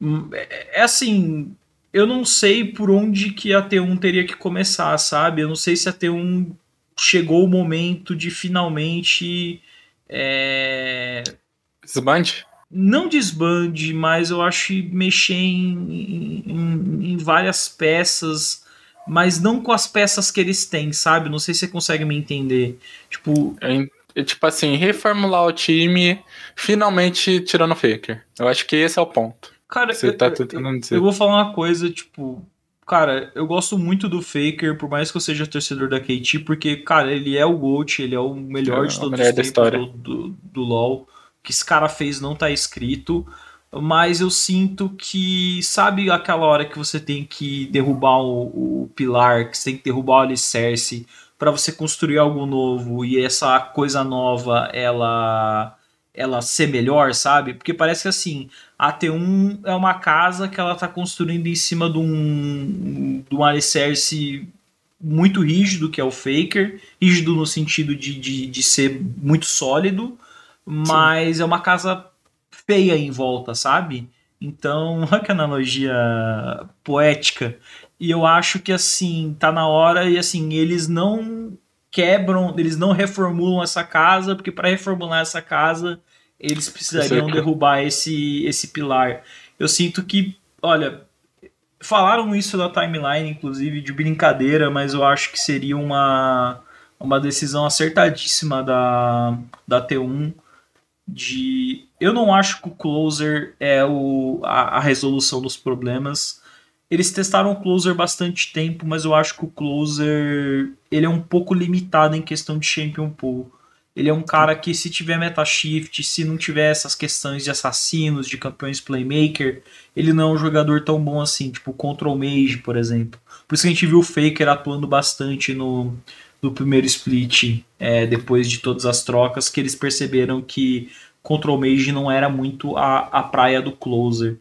Hum, é, é assim. Eu não sei por onde que a T1 teria que começar, sabe? Eu não sei se a T1 chegou o momento de finalmente. É... Desbande? Não desbande, mas eu acho que mexer em, em, em várias peças mas não com as peças que eles têm, sabe? Não sei se você consegue me entender. Tipo. É, tipo assim, reformular o time, finalmente tirando o Faker. Eu acho que esse é o ponto. Cara, você eu, tá tentando dizer. Eu vou falar uma coisa, tipo. Cara, eu gosto muito do Faker, por mais que eu seja torcedor da KT, porque, cara, ele é o GOAT, ele é o melhor é, de todos os tempos do, do, do LoL. O que esse cara fez não tá escrito mas eu sinto que, sabe aquela hora que você tem que derrubar o, o pilar, que você tem que derrubar o alicerce para você construir algo novo e essa coisa nova ela ela ser melhor, sabe? Porque parece que assim, a T1 é uma casa que ela tá construindo em cima de um, de um alicerce muito rígido, que é o Faker, rígido no sentido de, de, de ser muito sólido, mas Sim. é uma casa feia em volta, sabe? Então, (laughs) olha que analogia poética. E eu acho que assim, tá na hora e assim, eles não quebram, eles não reformulam essa casa, porque para reformular essa casa, eles precisariam derrubar esse esse pilar. Eu sinto que, olha, falaram isso na timeline, inclusive, de brincadeira, mas eu acho que seria uma, uma decisão acertadíssima da, da T1 de. Eu não acho que o closer é o, a, a, resolução dos problemas. Eles testaram o closer bastante tempo, mas eu acho que o closer ele é um pouco limitado em questão de champion pool. Ele é um cara que se tiver meta shift, se não tiver essas questões de assassinos, de campeões playmaker, ele não é um jogador tão bom assim, tipo Control Mage, por exemplo. Por isso que a gente viu o Faker atuando bastante no, do primeiro split, é, depois de todas as trocas, que eles perceberam que Control Mage não era muito a, a praia do closer.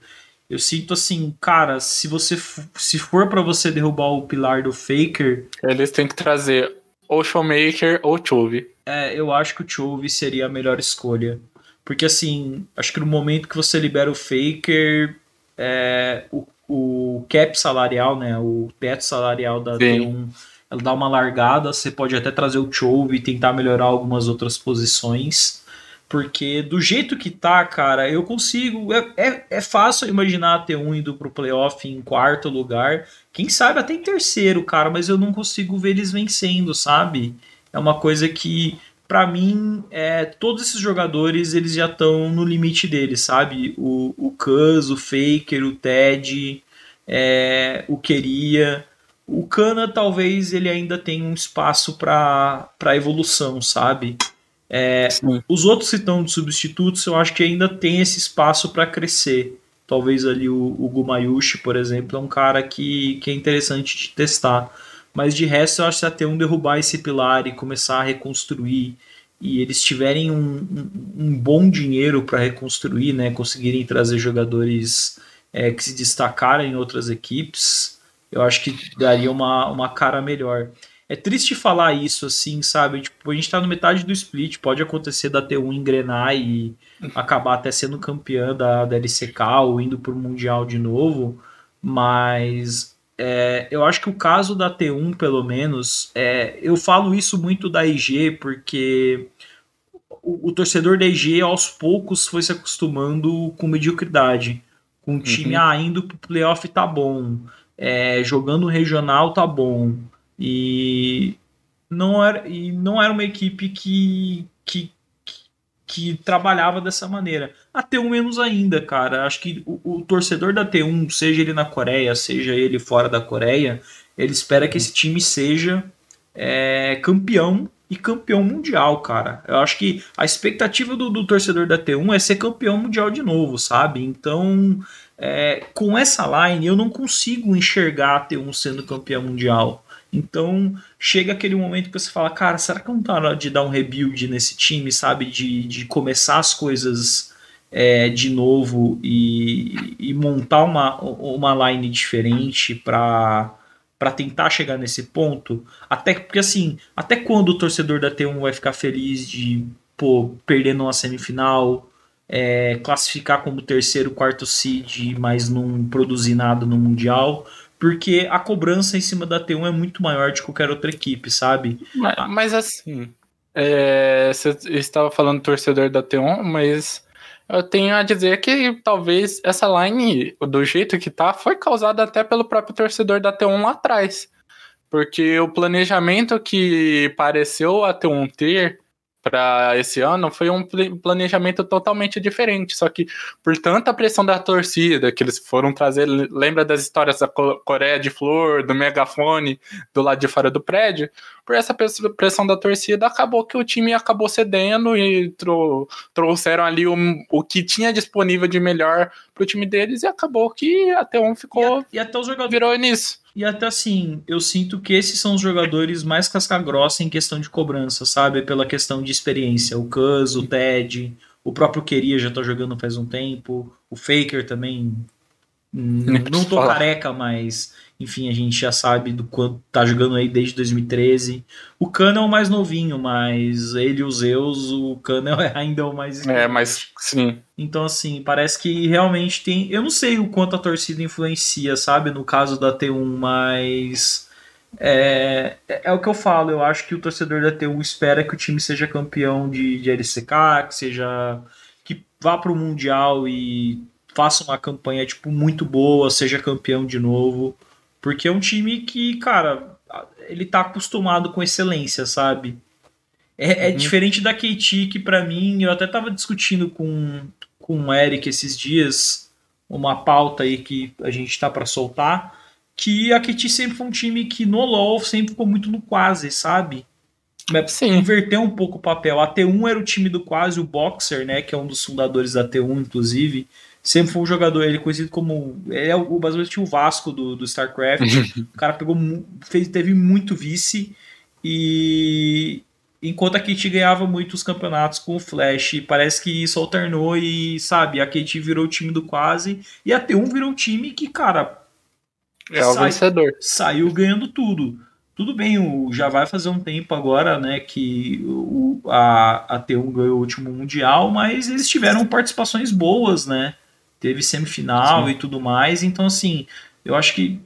Eu sinto assim, cara, se você se for para você derrubar o pilar do Faker, eles têm que trazer ou Showmaker ou Chove. É, eu acho que o Chove seria a melhor escolha. Porque assim, acho que no momento que você libera o Faker, é, o, o cap salarial, né, o teto salarial da Sim. T1 ela dá uma largada, você pode até trazer o Chove e tentar melhorar algumas outras posições. Porque do jeito que tá, cara, eu consigo. É, é, é fácil imaginar a T1 indo pro playoff em quarto lugar. Quem sabe até em terceiro, cara, mas eu não consigo ver eles vencendo, sabe? É uma coisa que, para mim, é, todos esses jogadores eles já estão no limite deles, sabe? O, o Cuz, o Faker, o Ted, é, o Queria. O Kana talvez ele ainda tenha um espaço para evolução, sabe? É, os outros que estão de substitutos, eu acho que ainda tem esse espaço para crescer. Talvez ali o, o Gumayushi, por exemplo, é um cara que, que é interessante de testar. Mas de resto, eu acho que até um derrubar esse pilar e começar a reconstruir e eles tiverem um, um, um bom dinheiro para reconstruir, né, conseguirem trazer jogadores é, que se destacaram em outras equipes, eu acho que daria uma, uma cara melhor. É triste falar isso, assim, sabe? Tipo, a gente tá no metade do split, pode acontecer da T1 engrenar e acabar até sendo campeã da, da LCK ou indo pro Mundial de novo, mas é, eu acho que o caso da T1, pelo menos, é, eu falo isso muito da IG, porque o, o, torcedor da IG aos poucos foi se acostumando com mediocridade. Com o time, uhum. ah, indo pro playoff tá bom é, jogando regional tá bom. E não era, e não era uma equipe que, que, que, trabalhava dessa maneira. A T1 menos ainda, cara. Acho que o, o, torcedor da T1, seja ele na Coreia, seja ele fora da Coreia, ele espera que esse time seja é, campeão e campeão mundial, cara. Eu acho que a expectativa do, do torcedor da T1 é ser campeão mundial de novo, sabe? Então é, com essa line eu não consigo enxergar a T1 sendo campeão mundial. Então chega aquele momento que você fala, cara, será que não tá hora de dar um rebuild nesse time, sabe? De, de começar as coisas é, de novo e, e montar uma, uma line diferente para para tentar chegar nesse ponto? Até porque assim, até quando o torcedor da T1 vai ficar feliz de pô, perder numa semifinal, é, classificar como terceiro, quarto seed, mas não produzir nada no mundial? Porque a cobrança em cima da T1 é muito maior de qualquer outra equipe, sabe? Mas, mas assim, é, você estava falando torcedor da T1, mas eu tenho a dizer que talvez essa line, do jeito que tá, foi causada até pelo próprio torcedor da T1 lá atrás. Porque o planejamento que pareceu a T1 ter para esse ano foi um planejamento totalmente diferente. Só que por tanta pressão da torcida que eles foram trazer, lembra das histórias da Coreia de Flor, do megafone do lado de fora do prédio? Por essa pressão da torcida, acabou que o time acabou cedendo e trou trouxeram ali o, o que tinha disponível de melhor para o time deles e acabou que até um ficou e, a, e até os jogadores virou nisso. E até assim, eu sinto que esses são os jogadores mais casca-grossa em questão de cobrança, sabe? Pela questão de experiência. O Cuz, o Ted, o próprio Queria já tá jogando faz um tempo. O Faker também. (laughs) Não tô falar. careca, mas enfim, a gente já sabe do quanto tá jogando aí desde 2013. O Cano é o mais novinho, mas ele e o Zeus, o Cano (laughs) é ainda o mais. É, mas sim. Então, assim, parece que realmente tem. Eu não sei o quanto a torcida influencia, sabe, no caso da T1, mas. É, é o que eu falo, eu acho que o torcedor da T1 espera que o time seja campeão de, de LCK, que seja. que vá para o Mundial e faça uma campanha tipo muito boa, seja campeão de novo. Porque é um time que, cara, ele tá acostumado com excelência, sabe? É, é uhum. diferente da KT, que para mim, eu até tava discutindo com, com o Eric esses dias, uma pauta aí que a gente tá para soltar, que a KT sempre foi um time que no LoL sempre ficou muito no quase, sabe? Sim. Inverter um pouco o papel. A T1 era o time do quase, o Boxer, né, que é um dos fundadores da T1, inclusive, sempre foi um jogador, ele é conhecido como. Ele é o basicamente o Vasco do, do StarCraft. o cara pegou, fez, teve muito vice e. Enquanto a Kate ganhava muitos campeonatos com o Flash, parece que isso alternou e, sabe, a Kate virou o time do quase e a T1 virou um time que, cara. É o vencedor. Saiu ganhando tudo. Tudo bem, o, já vai fazer um tempo agora, né, que o, a, a T1 ganhou o último Mundial, mas eles tiveram participações boas, né? Teve semifinal Sim. e tudo mais. Então, assim, eu acho que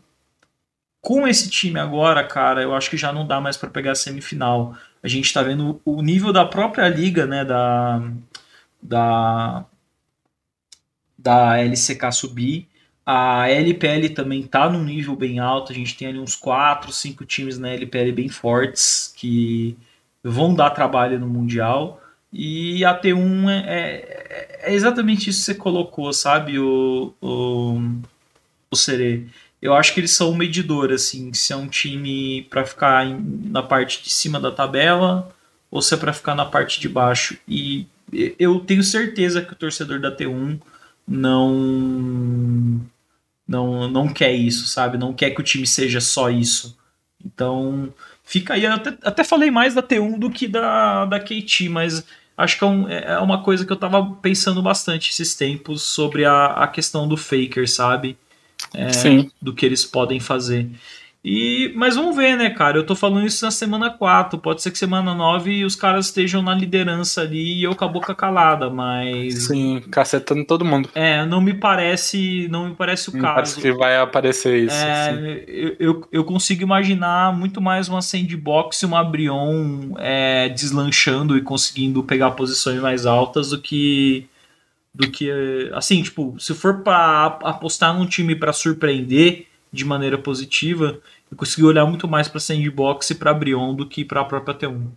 com esse time agora, cara, eu acho que já não dá mais para pegar a semifinal. A gente está vendo o nível da própria liga, né, da da da LCK subir. A LPL também tá num nível bem alto. A gente tem ali uns 4, 5 times na LPL bem fortes que vão dar trabalho no Mundial. E a T1 é, é, é, exatamente isso que você colocou, sabe, o, o, o Serê. Eu acho que eles são um medidor, assim, se é um time para ficar em, na parte de cima da tabela ou se é para ficar na parte de baixo. E eu tenho certeza que o torcedor da T1 não não não quer isso, sabe? Não quer que o time seja só isso. Então, fica aí. Eu até, até falei mais da T1 do que da, da KT, mas acho que é, um, é, uma coisa que eu tava pensando bastante esses tempos sobre a, a questão do Faker, sabe? É, Sim. Do que eles podem fazer. E, mas vamos ver, né, cara? Eu tô falando isso na semana 4. Pode ser que semana 9 os caras estejam na liderança ali e eu com a boca calada, mas. Sim, cacetando todo mundo. É, não me parece. Não me parece o não caso. Parece que vai aparecer isso. É, eu, eu, eu, consigo imaginar muito mais uma sandbox e uma Brion é, deslanchando e conseguindo pegar posições mais altas do que. Do que. Assim, tipo, se for para apostar num time para surpreender de maneira positiva, eu consegui olhar muito mais para Sandbox e para Brion do que para a própria T1.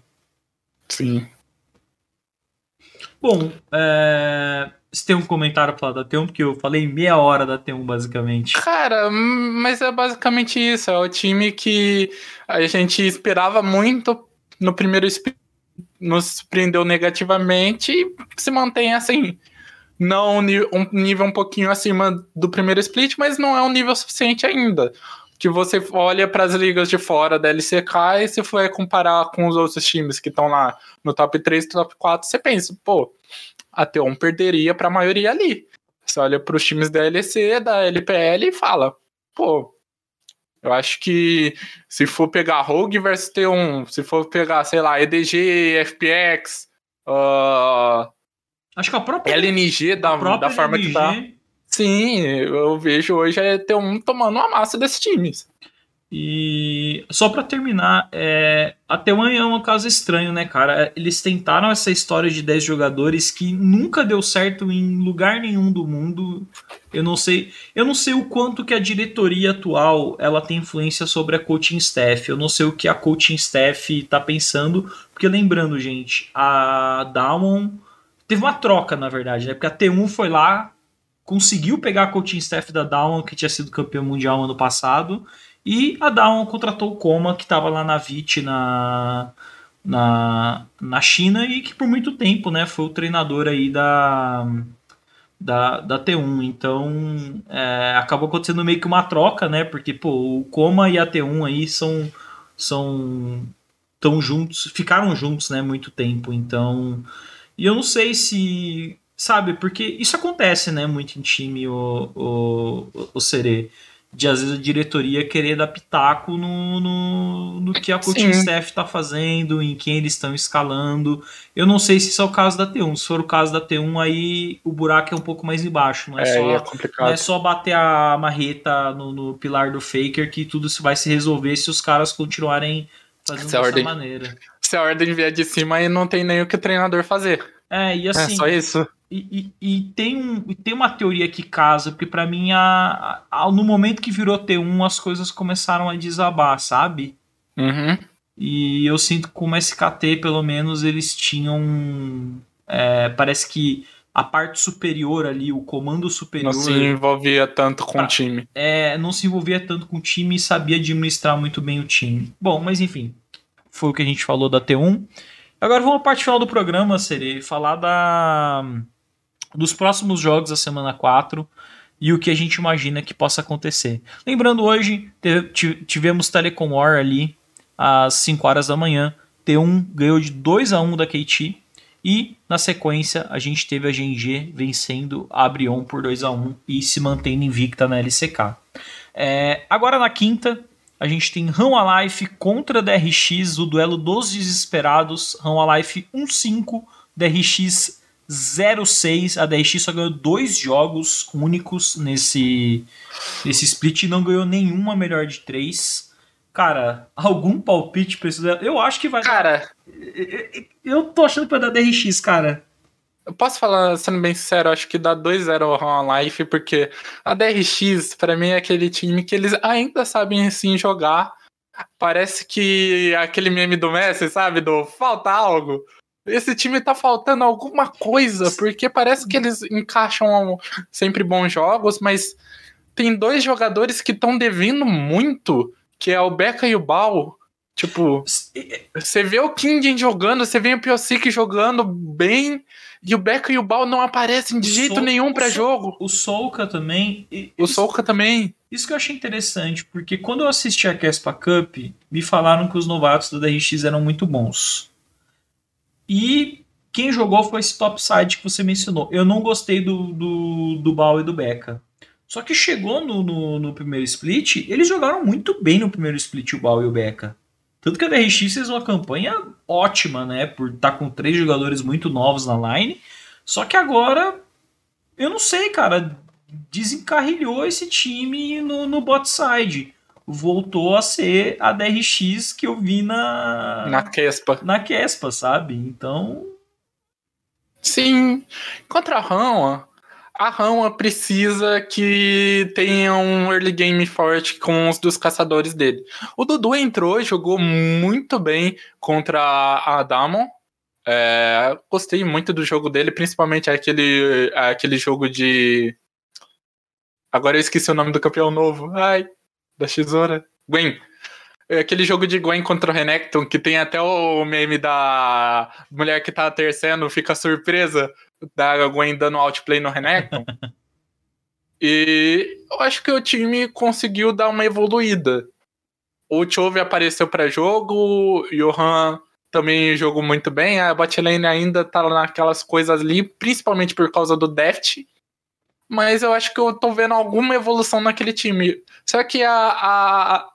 Sim. Bom, é... você tem um comentário para falar da T1? Porque eu falei meia hora da T1, basicamente. Cara, mas é basicamente isso. É o time que a gente esperava muito no primeiro nos surpreendeu negativamente e se mantém assim não um nível um pouquinho acima do primeiro split, mas não é um nível suficiente ainda. Que você olha para as ligas de fora da LCK e se for comparar com os outros times que estão lá no top 3, top 4, você pensa, pô, a T1 perderia para a maioria ali. Você olha para os times da LC, da LPL e fala, pô, Eu acho que se for pegar Rogue versus T1, se for pegar, sei lá, EDG, FPX, uh, acho que a própria LNG da, da forma LNG... que tá. Sim, eu vejo hoje é T1 tomando uma massa desses times. E só para terminar, é, a T1 é um caso estranho, né, cara? Eles tentaram essa história de 10 jogadores que nunca deu certo em lugar nenhum do mundo. Eu não sei, eu não sei o quanto que a diretoria atual ela tem influência sobre a coaching staff. Eu não sei o que a coaching staff tá pensando, porque lembrando, gente, a Damon teve uma troca, na verdade, né? Porque a T1 foi lá, conseguiu pegar a coaching staff da Damon, que tinha sido campeão mundial ano passado e a Down contratou o Coma, que estava lá na VIT na, na, na China e que por muito tempo né, foi o treinador aí da, da, da T1. Então é, acabou acontecendo meio que uma troca, né? Porque pô, o Coma e a T1 aí são, são tão juntos, ficaram juntos né, muito tempo. Então. E eu não sei se. Sabe, porque isso acontece, né, muito em time, o, o, o Serê de às vezes a diretoria querer dar pitaco no, no, no que a coaching Sim. staff está fazendo, em quem eles estão escalando. Eu não sei se isso é o caso da T1. Se for o caso da T1, aí o buraco é um pouco mais embaixo. Não é, é só, é não é só bater a marreta no, no, pilar do Faker que tudo vai se resolver se os caras continuarem fazendo dessa ordem, maneira. Se a ordem vier de cima, aí não tem nem o que o treinador fazer. É, e assim. É só isso. E, e, e, tem, um, tem uma teoria que casa, porque para mim, a, a, no momento que virou T1, as coisas começaram a desabar, sabe? Uhum. E eu sinto que como SKT, pelo menos, eles tinham. É, parece que a parte superior ali, o comando superior. Não se envolvia tanto com o time. É, não se envolvia tanto com o time e sabia administrar muito bem o time. Bom, mas enfim, foi o que a gente falou da T1. Agora vamos à parte final do programa, Seri, falar da dos próximos jogos da semana 4 e o que a gente imagina que possa acontecer. Lembrando, hoje tivemos Telecom War ali às 5 horas da manhã. T1 ganhou de 2 a 1 da KT. E na sequência a gente teve a GNG vencendo a Abrion por 2 a 1 e se mantendo invicta na LCK. É, agora na quinta a gente tem Rão Alive contra DRX, o duelo dos desesperados. Rão Alive 1-5, DRX 0-6. A DRX só ganhou dois jogos únicos nesse, nesse split e não ganhou nenhuma melhor de três. Cara, algum palpite pra isso? Eu acho que vai cara. Eu tô achando que vai dar DRX, cara. Eu posso falar, sendo bem sincero, acho que dá 2-0 ao Life, porque a DRX, para mim, é aquele time que eles ainda sabem assim jogar. Parece que aquele meme do Messi, sabe? Do falta algo esse time tá faltando alguma coisa, porque parece que eles encaixam sempre bons jogos, mas tem dois jogadores que estão devendo muito, que é o Beca e o Bal. Tipo, você vê o Kingdom jogando, você vê o Piosik jogando bem, e o Beca e o Bal não aparecem de o jeito Sol, nenhum para jogo. O Solka também. O Solka também. Isso que eu achei interessante, porque quando eu assisti a Kespa Cup, me falaram que os novatos do DRX eram muito bons. E quem jogou foi esse topside que você mencionou. Eu não gostei do, do, do Bal e do Beca. Só que chegou no, no, no, primeiro split, eles jogaram muito bem no primeiro split, o Bal e o Beca. Tanto que a DRX fez uma campanha ótima, né? Por estar tá com três jogadores muito novos na line. Só que agora, eu não sei, cara. Desencarrilhou esse time no, no bot side voltou a ser a DRX que eu vi na. Na Kespa. Na Kespa, sabe? Então. Sim. Contra a Rama, a Rama precisa que tenha um early game forte com os dos caçadores dele. O Dudu entrou jogou muito bem contra a Damon. É, gostei muito do jogo dele, principalmente aquele, aquele jogo de. Agora eu esqueci o nome do campeão novo. Ai, da Tesoura. Gwen. É aquele jogo de Gwen contra o Renekton, que tem até o meme da mulher que tá tercendo, fica surpresa da Gwen dando outplay no Renekton. (laughs) e eu acho que o time conseguiu dar uma evoluída. O Chove apareceu para jogo, o Johan também jogou muito bem, a botlane ainda tá naquelas coisas ali, principalmente por causa do Deft, mas eu acho que eu tô vendo alguma evolução naquele time. Será que a, a,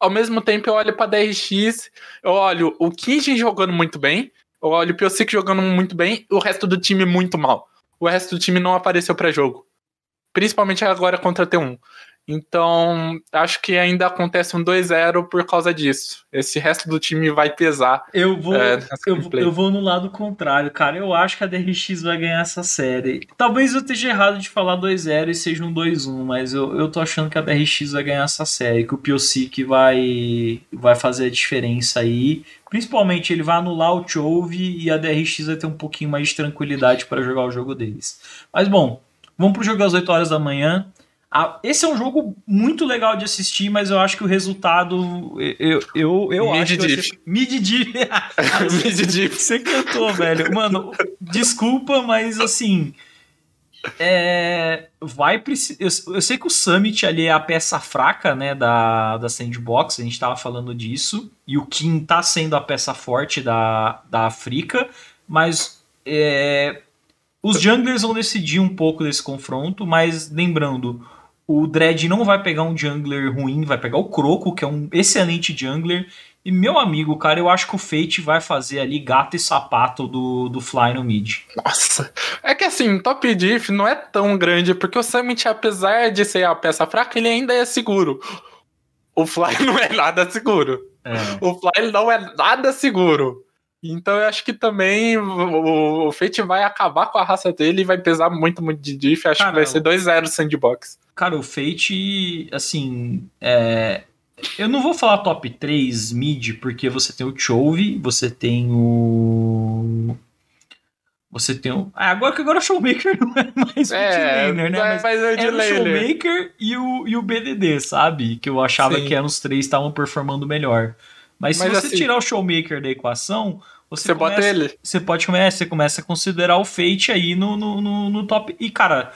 ao mesmo tempo eu olho pra DRX, eu olho o Kinjin jogando muito bem, eu olho o Piosik jogando muito bem, o resto do time muito mal. O resto do time não apareceu para jogo. Principalmente agora contra a T1. Então, acho que ainda acontece um 2-0 por causa disso. Esse resto do time vai pesar. Eu vou, é, eu, eu, vou no lado contrário, cara. Eu acho que a DRX vai ganhar essa série. Talvez eu esteja errado de falar 2-0 e seja um 2-1, mas eu, eu tô achando que a DRX vai ganhar essa série, que o Piocic vai, vai fazer a diferença aí. Principalmente ele vai anular o Chove e a DRX vai ter um pouquinho mais de tranquilidade para jogar o jogo deles. Mas bom, vamos pro jogo às 8 horas da manhã. Esse é um jogo muito legal de assistir, mas eu acho que o resultado. Eu, eu, eu Mid acho diff. que. Mid Diff. Mid Diff. (laughs) Você cantou, velho. Mano, desculpa, mas assim. É, vai eu, eu sei que o Summit ali é a peça fraca, né, da, da Sandbox, a gente tava falando disso, e o Kim tá sendo a peça forte da, da África, mas é, os junglers vão decidir um pouco desse confronto, mas lembrando, o Dredd não vai pegar um jungler ruim, vai pegar o Croco, que é um excelente jungler. E meu amigo, cara, eu acho que o Fate vai fazer ali gato e sapato do, do Fly no mid. Nossa, é que assim, top diff não é tão grande, porque o Summit, apesar de ser a peça fraca, ele ainda é seguro. O Fly (laughs) não é nada seguro. É. O Fly não é nada seguro. Então eu acho que também o, o Fate vai acabar com a raça dele e vai pesar muito, muito de diff. Acho Caramba. que vai ser 2-0 sandbox. Cara, o Fate, assim. É... Eu não vou falar top 3 mid, porque você tem o Chove, você tem o. Você tem o. Ah, agora que agora o Showmaker (laughs) não é mais o é, laner, né? Mas, mas é o Showmaker e o, e o BDD, sabe? Que eu achava Sim. que eram os três estavam performando melhor. Mas, mas se você assim, tirar o Showmaker da equação, você, você começa, bota ele. Você pode começar, você começa a considerar o Fate aí no, no, no, no top. E, cara,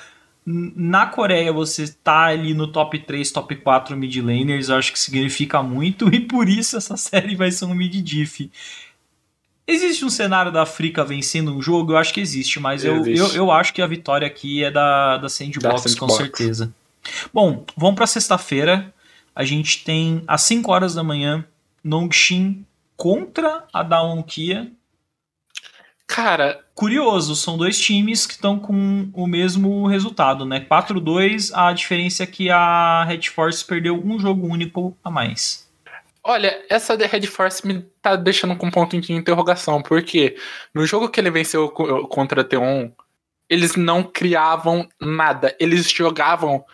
na Coreia você tá ali no top 3, top 4 mid laners, eu acho que significa muito, (laughs) e por isso essa série vai ser um mid diff. Existe um cenário da África vencendo um jogo? Eu acho que existe, mas eu, eu, eu, acho que a vitória aqui é da, da Sandbox, da Sandbox. com certeza. Bom, vamos para sexta-feira. A gente tem às 5 horas da manhã Nongxin contra a Daon Kia. Cara, curioso, são dois times que estão com o mesmo resultado, né? 4-2, a diferença é que a Red Force perdeu um jogo único a mais. Olha, essa da Red Force me tá deixando com um ponto de interrogação, porque no jogo que ele venceu contra a T1, eles não criavam nada, eles jogavam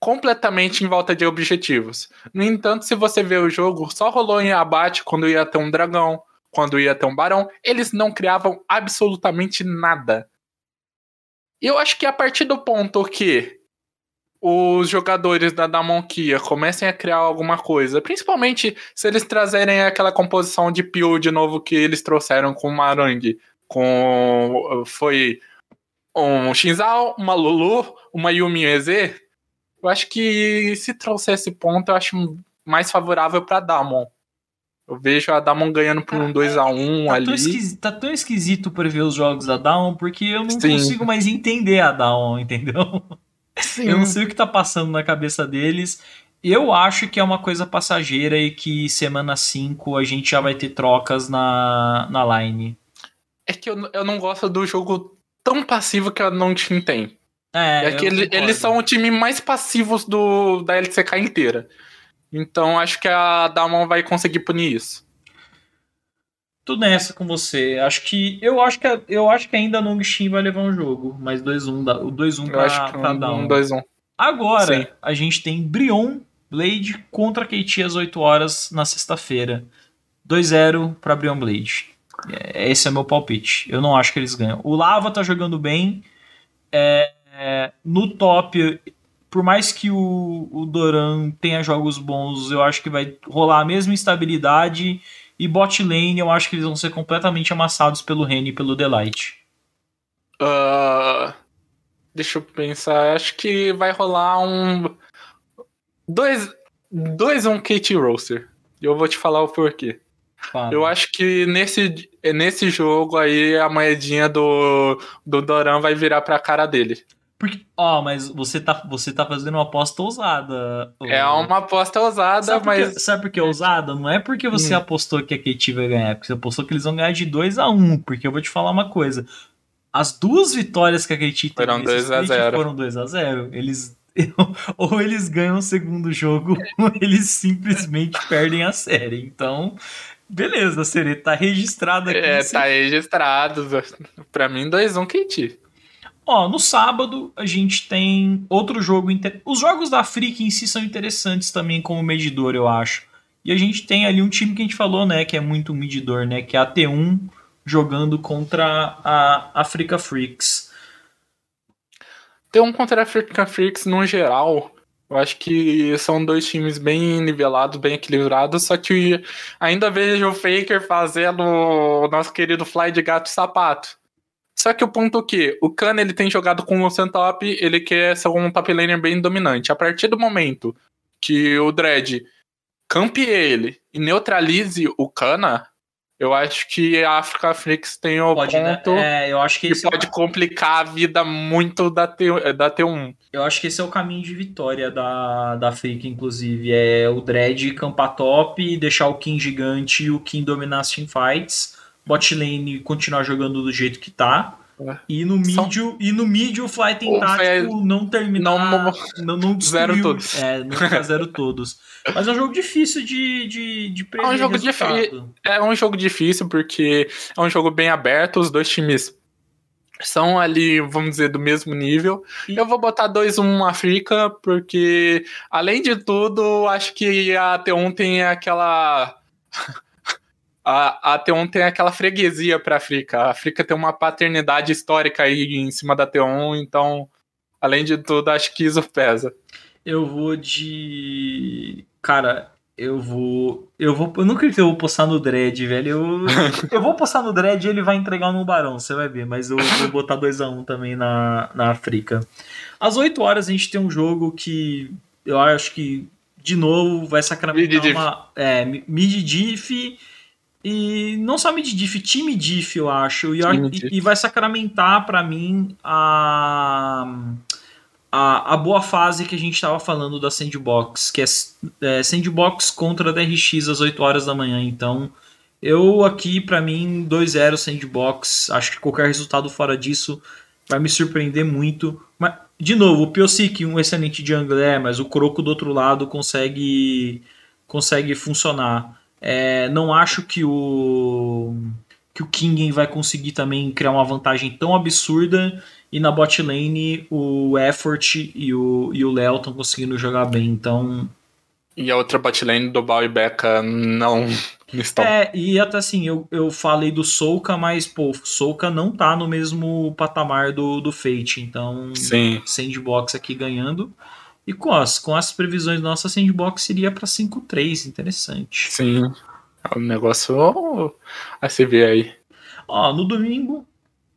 completamente em volta de objetivos. No entanto, se você vê o jogo, só rolou em abate quando ia ter um dragão, quando ia ter um barão, eles não criavam absolutamente nada. E eu acho que a partir do ponto que os jogadores da Damonquia comecem a criar alguma coisa, principalmente se eles trazerem aquela composição de Pio de novo que eles trouxeram com o Marang, com foi um Shinzao, uma Lulu, uma Yumi Eze, eu acho que se trouxer esse ponto, eu acho mais favorável para Damon. Eu vejo a Damon ganhando por um 2x1 um tá ali. Tão tá tão esquisito prever os jogos da Damon, porque eu não Sim. consigo mais entender a Damon, entendeu? Sim. Eu não sei o que tá passando na cabeça deles. Eu acho que é uma coisa passageira e que semana 5 a gente já vai ter trocas na, na line. É que eu, eu não gosto do jogo tão passivo que a não te tem. É, é que ele, eles são o time mais passivos do, da LCK inteira. Então acho que a Damon vai conseguir punir isso. Tudo nessa com você. Acho que eu acho que eu acho que ainda no Shin vai levar um jogo, mas 2-1 o 2-1 pra, acho que pra um, Damon. Um 2-1. Agora Sim. a gente tem Brion Blade contra KT às 8 horas na sexta-feira. 2-0 para Brion Blade. É, esse é meu palpite. Eu não acho que eles ganham. O Lava tá jogando bem. É, é, no top, por mais que o, o Doran tenha jogos bons, eu acho que vai rolar a mesma instabilidade. E bot lane, eu acho que eles vão ser completamente amassados pelo Rene e pelo Delight. Uh, deixa eu pensar. Acho que vai rolar um. Dois, dois um Kate Roaster. E eu vou te falar o porquê. Fala. Eu acho que nesse, nesse jogo aí a moedinha do, do Doran vai virar pra cara dele. Porque, ó, mas você tá, você tá fazendo uma aposta ousada. É uma aposta ousada, sabe mas. Porque, sabe por que é ousada? Não é porque você hum. apostou que a KT vai ganhar, é porque você apostou que eles vão ganhar de 2 a 1 um, Porque eu vou te falar uma coisa. As duas vitórias que a KT teve foram 2 a 0 foram 2 a 0 Eles. (laughs) ou eles ganham o segundo jogo, (laughs) ou eles simplesmente perdem a série. Então, beleza, Sere, tá registrado aqui. É, tá registrado. Pra mim, 2-1 um, KT. Ó, no sábado a gente tem outro jogo. Inter... Os jogos da Africa em si são interessantes também como medidor, eu acho. E a gente tem ali um time que a gente falou, né, que é muito medidor, né, que é a T1 jogando contra a Africa Freaks. T1 contra a Africa Freaks no geral, eu acho que são dois times bem nivelados, bem equilibrados, só que ainda vejo o Faker fazendo o nosso querido fly de gato e sapato. Só que o ponto é que o Khan ele tem jogado com o Santop, ele quer ser um top laner bem dominante. A partir do momento que o Dredd campe ele e neutralize o Kana, eu acho que a Africa Flix tem o pode, ponto né? é, eu acho que, que pode é o... complicar a vida muito da, T, da T1. Eu acho que esse é o caminho de vitória da, da Africa, inclusive. É o Dredd campar top, deixar o King gigante e o King dominar as teamfights bot lane continuar jogando do jeito que tá. É. E no mid, São... e no mid o Fly tentar é... tipo, não terminar. Não, não, não zero todos. É, não ficar zero todos. Mas é um jogo difícil de, de, de prever. É um jogo difícil. É um jogo difícil porque é um jogo bem aberto, os dois times são ali, vamos dizer, do mesmo nível. E... Eu vou botar 2-1 África, porque, além de tudo, acho que a T1 tem aquela a, a T1 tem aquela freguesia para a África. A África tem uma paternidade histórica aí em cima da T1, então, além de tudo, acho que isso pesa. Eu vou de. Cara, eu vou. Eu vou. Eu não acredito que eu vou postar no Dread, velho. Eu, (laughs) eu vou postar no Dread e ele vai entregar no Barão, você vai ver. Mas eu vou botar 2x1 um também na, na África. Às 8 horas a gente tem um jogo que eu acho que, de novo, vai sacramentar uma. É, mid-diff e não só mid-diff, time diff, eu acho. E, e, vai sacramentar para mim a, a, a, boa fase que a gente estava falando da Sandbox, que é, é, Sandbox contra DRX às 8 horas da manhã. Então, eu aqui, para mim, 2-0 Sandbox. Acho que qualquer resultado fora disso vai me surpreender muito. Mas, de novo, o Piosik, um excelente jungler, é, mas o Croco do outro lado consegue, consegue funcionar. É, não acho que o que o Kingen vai conseguir também criar uma vantagem tão absurda e na bot lane o Effort e o e o Léo estão conseguindo jogar bem, então e a outra bot lane do Bal e Becca (laughs) não estão. É, e até assim, eu, eu falei do Souka, mas pô, Souka não tá no mesmo patamar do, do Fate, então Sim. Sandbox aqui ganhando. E com as, com as previsões nossa sandbox iria para 5-3, interessante. Sim. É um negócio a se ver aí. Ó, no domingo,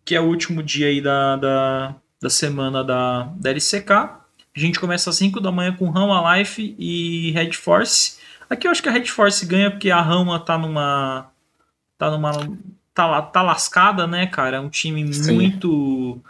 que é o último dia aí da, da, da semana da, da LCK, a gente começa às 5 da manhã com Rama Life e Red Force. Aqui eu acho que a Red Force ganha porque a Rama tá numa. tá numa. tá, tá lascada, né, cara? É um time Sim. muito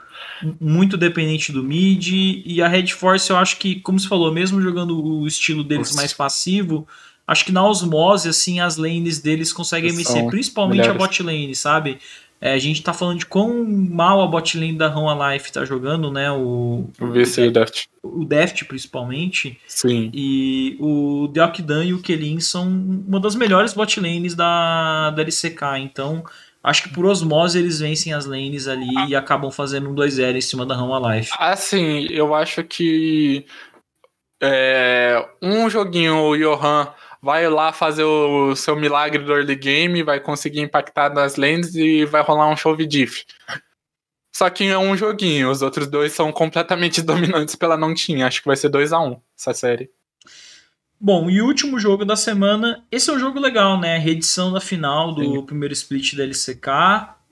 muito dependente do mid. E a Red Force, eu acho que, como você falou, mesmo jogando o estilo deles Nossa. mais passivo, acho que na osmose, assim, as lanes deles conseguem vencer, principalmente melhores. a bot lane, sabe? É, a gente tá falando de quão mal a bot lane da Home Alive tá jogando, né? O, o VC e o Deft. O Deft, principalmente. Sim. E o Deokdan e o Kelin são uma das melhores bot lanes da, da LCK. Então, Acho que por osmose eles vencem as lanes ali ah. e acabam fazendo um 2-0 em cima da Rama Life. Assim, eu acho que é, um joguinho o Johan vai lá fazer o seu milagre do early game, vai conseguir impactar nas lanes e vai rolar um show diff. Só que é um joguinho, os outros dois são completamente (laughs) dominantes pela não tinha. Acho que vai ser 2 a 1 um, essa série. Bom, e o último jogo da semana, esse é um jogo legal, né? Reedição da final do Sim. primeiro split da LCK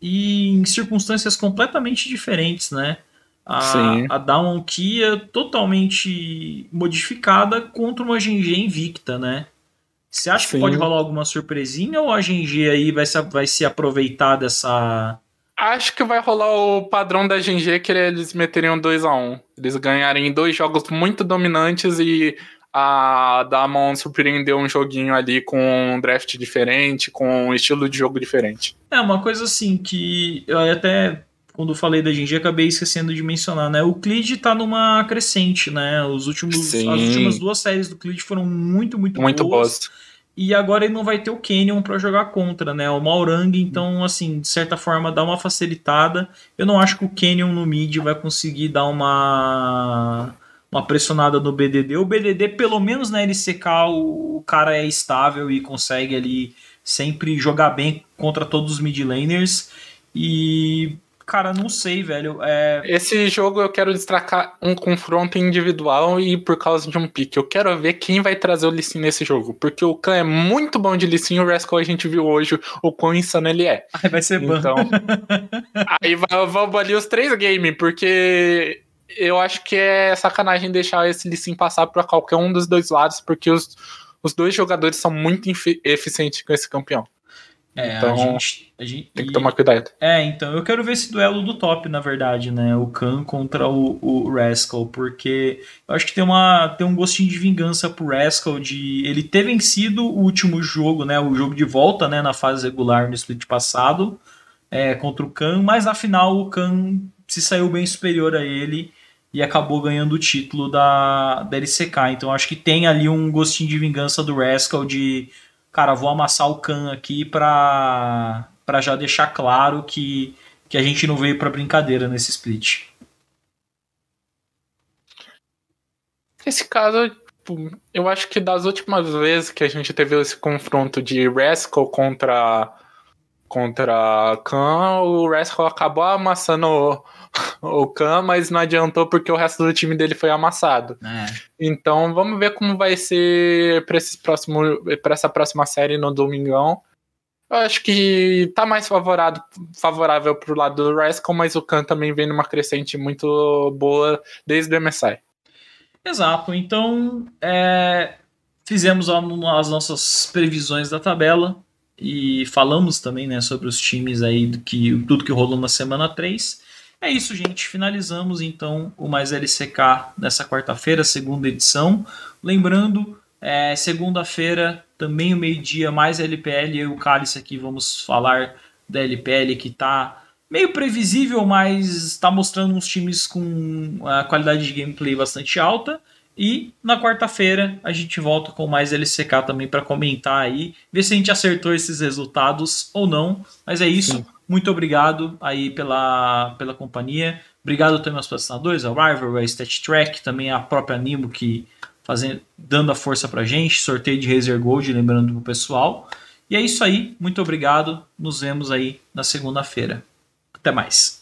e em circunstâncias completamente diferentes, né? A, Sim. a Down Kia totalmente modificada contra uma GG invicta, né? Você acha Sim. que pode rolar alguma surpresinha ou a GG aí vai se, vai se aproveitar dessa. Acho que vai rolar o padrão da GG que eles meteriam 2 a 1 um. Eles ganharem dois jogos muito dominantes e a Damon surpreendeu um joguinho ali com um draft diferente, com um estilo de jogo diferente. É, uma coisa assim que eu até quando falei da Genji acabei esquecendo de mencionar, né? O Clid tá numa crescente, né? Os últimos, as últimas duas séries do Clid foram muito, muito, muito boas. boas. E agora ele não vai ter o Canyon para jogar contra, né? O Maurang, então, assim, de certa forma, dá uma facilitada. Eu não acho que o Canyon no mid vai conseguir dar uma uma pressionada no BDD. O BDD, pelo menos na LCK, o, cara é estável e consegue ali sempre jogar bem contra todos os mid laners. E, cara, não sei, velho. É... Esse jogo eu quero destacar um confronto individual e por causa de um pique. Eu quero ver quem vai trazer o Lissin nesse jogo. Porque o Khan é muito bom de Lissin e o Rascal a gente viu hoje o quão insano ele é. Aí vai ser bom. Então, (laughs) aí vamos ali os três games, porque eu acho que é sacanagem deixar esse Lee passar para qualquer um dos dois lados, porque os, os dois jogadores são muito eficientes com esse campeão. É, então, a gente, a gente, tem que tomar cuidado. É, então, eu quero ver esse duelo do top, na verdade, né? O Khan contra o, o Rascal, porque eu acho que tem, uma, tem um gostinho de vingança pro Rascal de ele ter vencido o último jogo, né? O jogo de volta, né? Na fase regular no split passado, é, contra o Khan, mas na final o Khan se saiu bem superior a ele e acabou ganhando o título da, da LCK. Então acho que tem ali um gostinho de vingança do Rascal de, cara, vou amassar o Khan aqui pra, pra já deixar claro que, que a gente não veio pra brincadeira nesse split. Nesse caso, tipo, eu acho que das últimas vezes que a gente teve esse confronto de Rascal contra contra Khan, o Rascal acabou amassando (laughs) o Khan, mas não adiantou porque o resto do time dele foi amassado. É. Então vamos ver como vai ser para essa próxima série no domingão. Eu acho que tá mais favorável, favorável pro lado do Rascal, mas o Khan também vem numa crescente muito boa desde o MSI. Exato. Então é, fizemos as nossas previsões da tabela e falamos também né, sobre os times aí do que tudo que rolou na semana 3. É isso, gente. Finalizamos então o Mais LCK dessa quarta-feira, segunda edição. Lembrando, é, segunda-feira, também o meio-dia, mais LPL. Eu e o Cálice aqui vamos falar da LPL que está meio previsível, mas está mostrando uns times com a qualidade de gameplay bastante alta. E na quarta-feira a gente volta com mais LCK também para comentar aí, ver se a gente acertou esses resultados ou não. Mas é isso. Sim. Muito obrigado aí pela, pela companhia. Obrigado também aos patrocinadores, a Rival, a Stat Track, também a própria Nimo que fazendo, dando a força pra gente. Sorteio de Razer Gold, lembrando pro pessoal. E é isso aí. Muito obrigado. Nos vemos aí na segunda-feira. Até mais.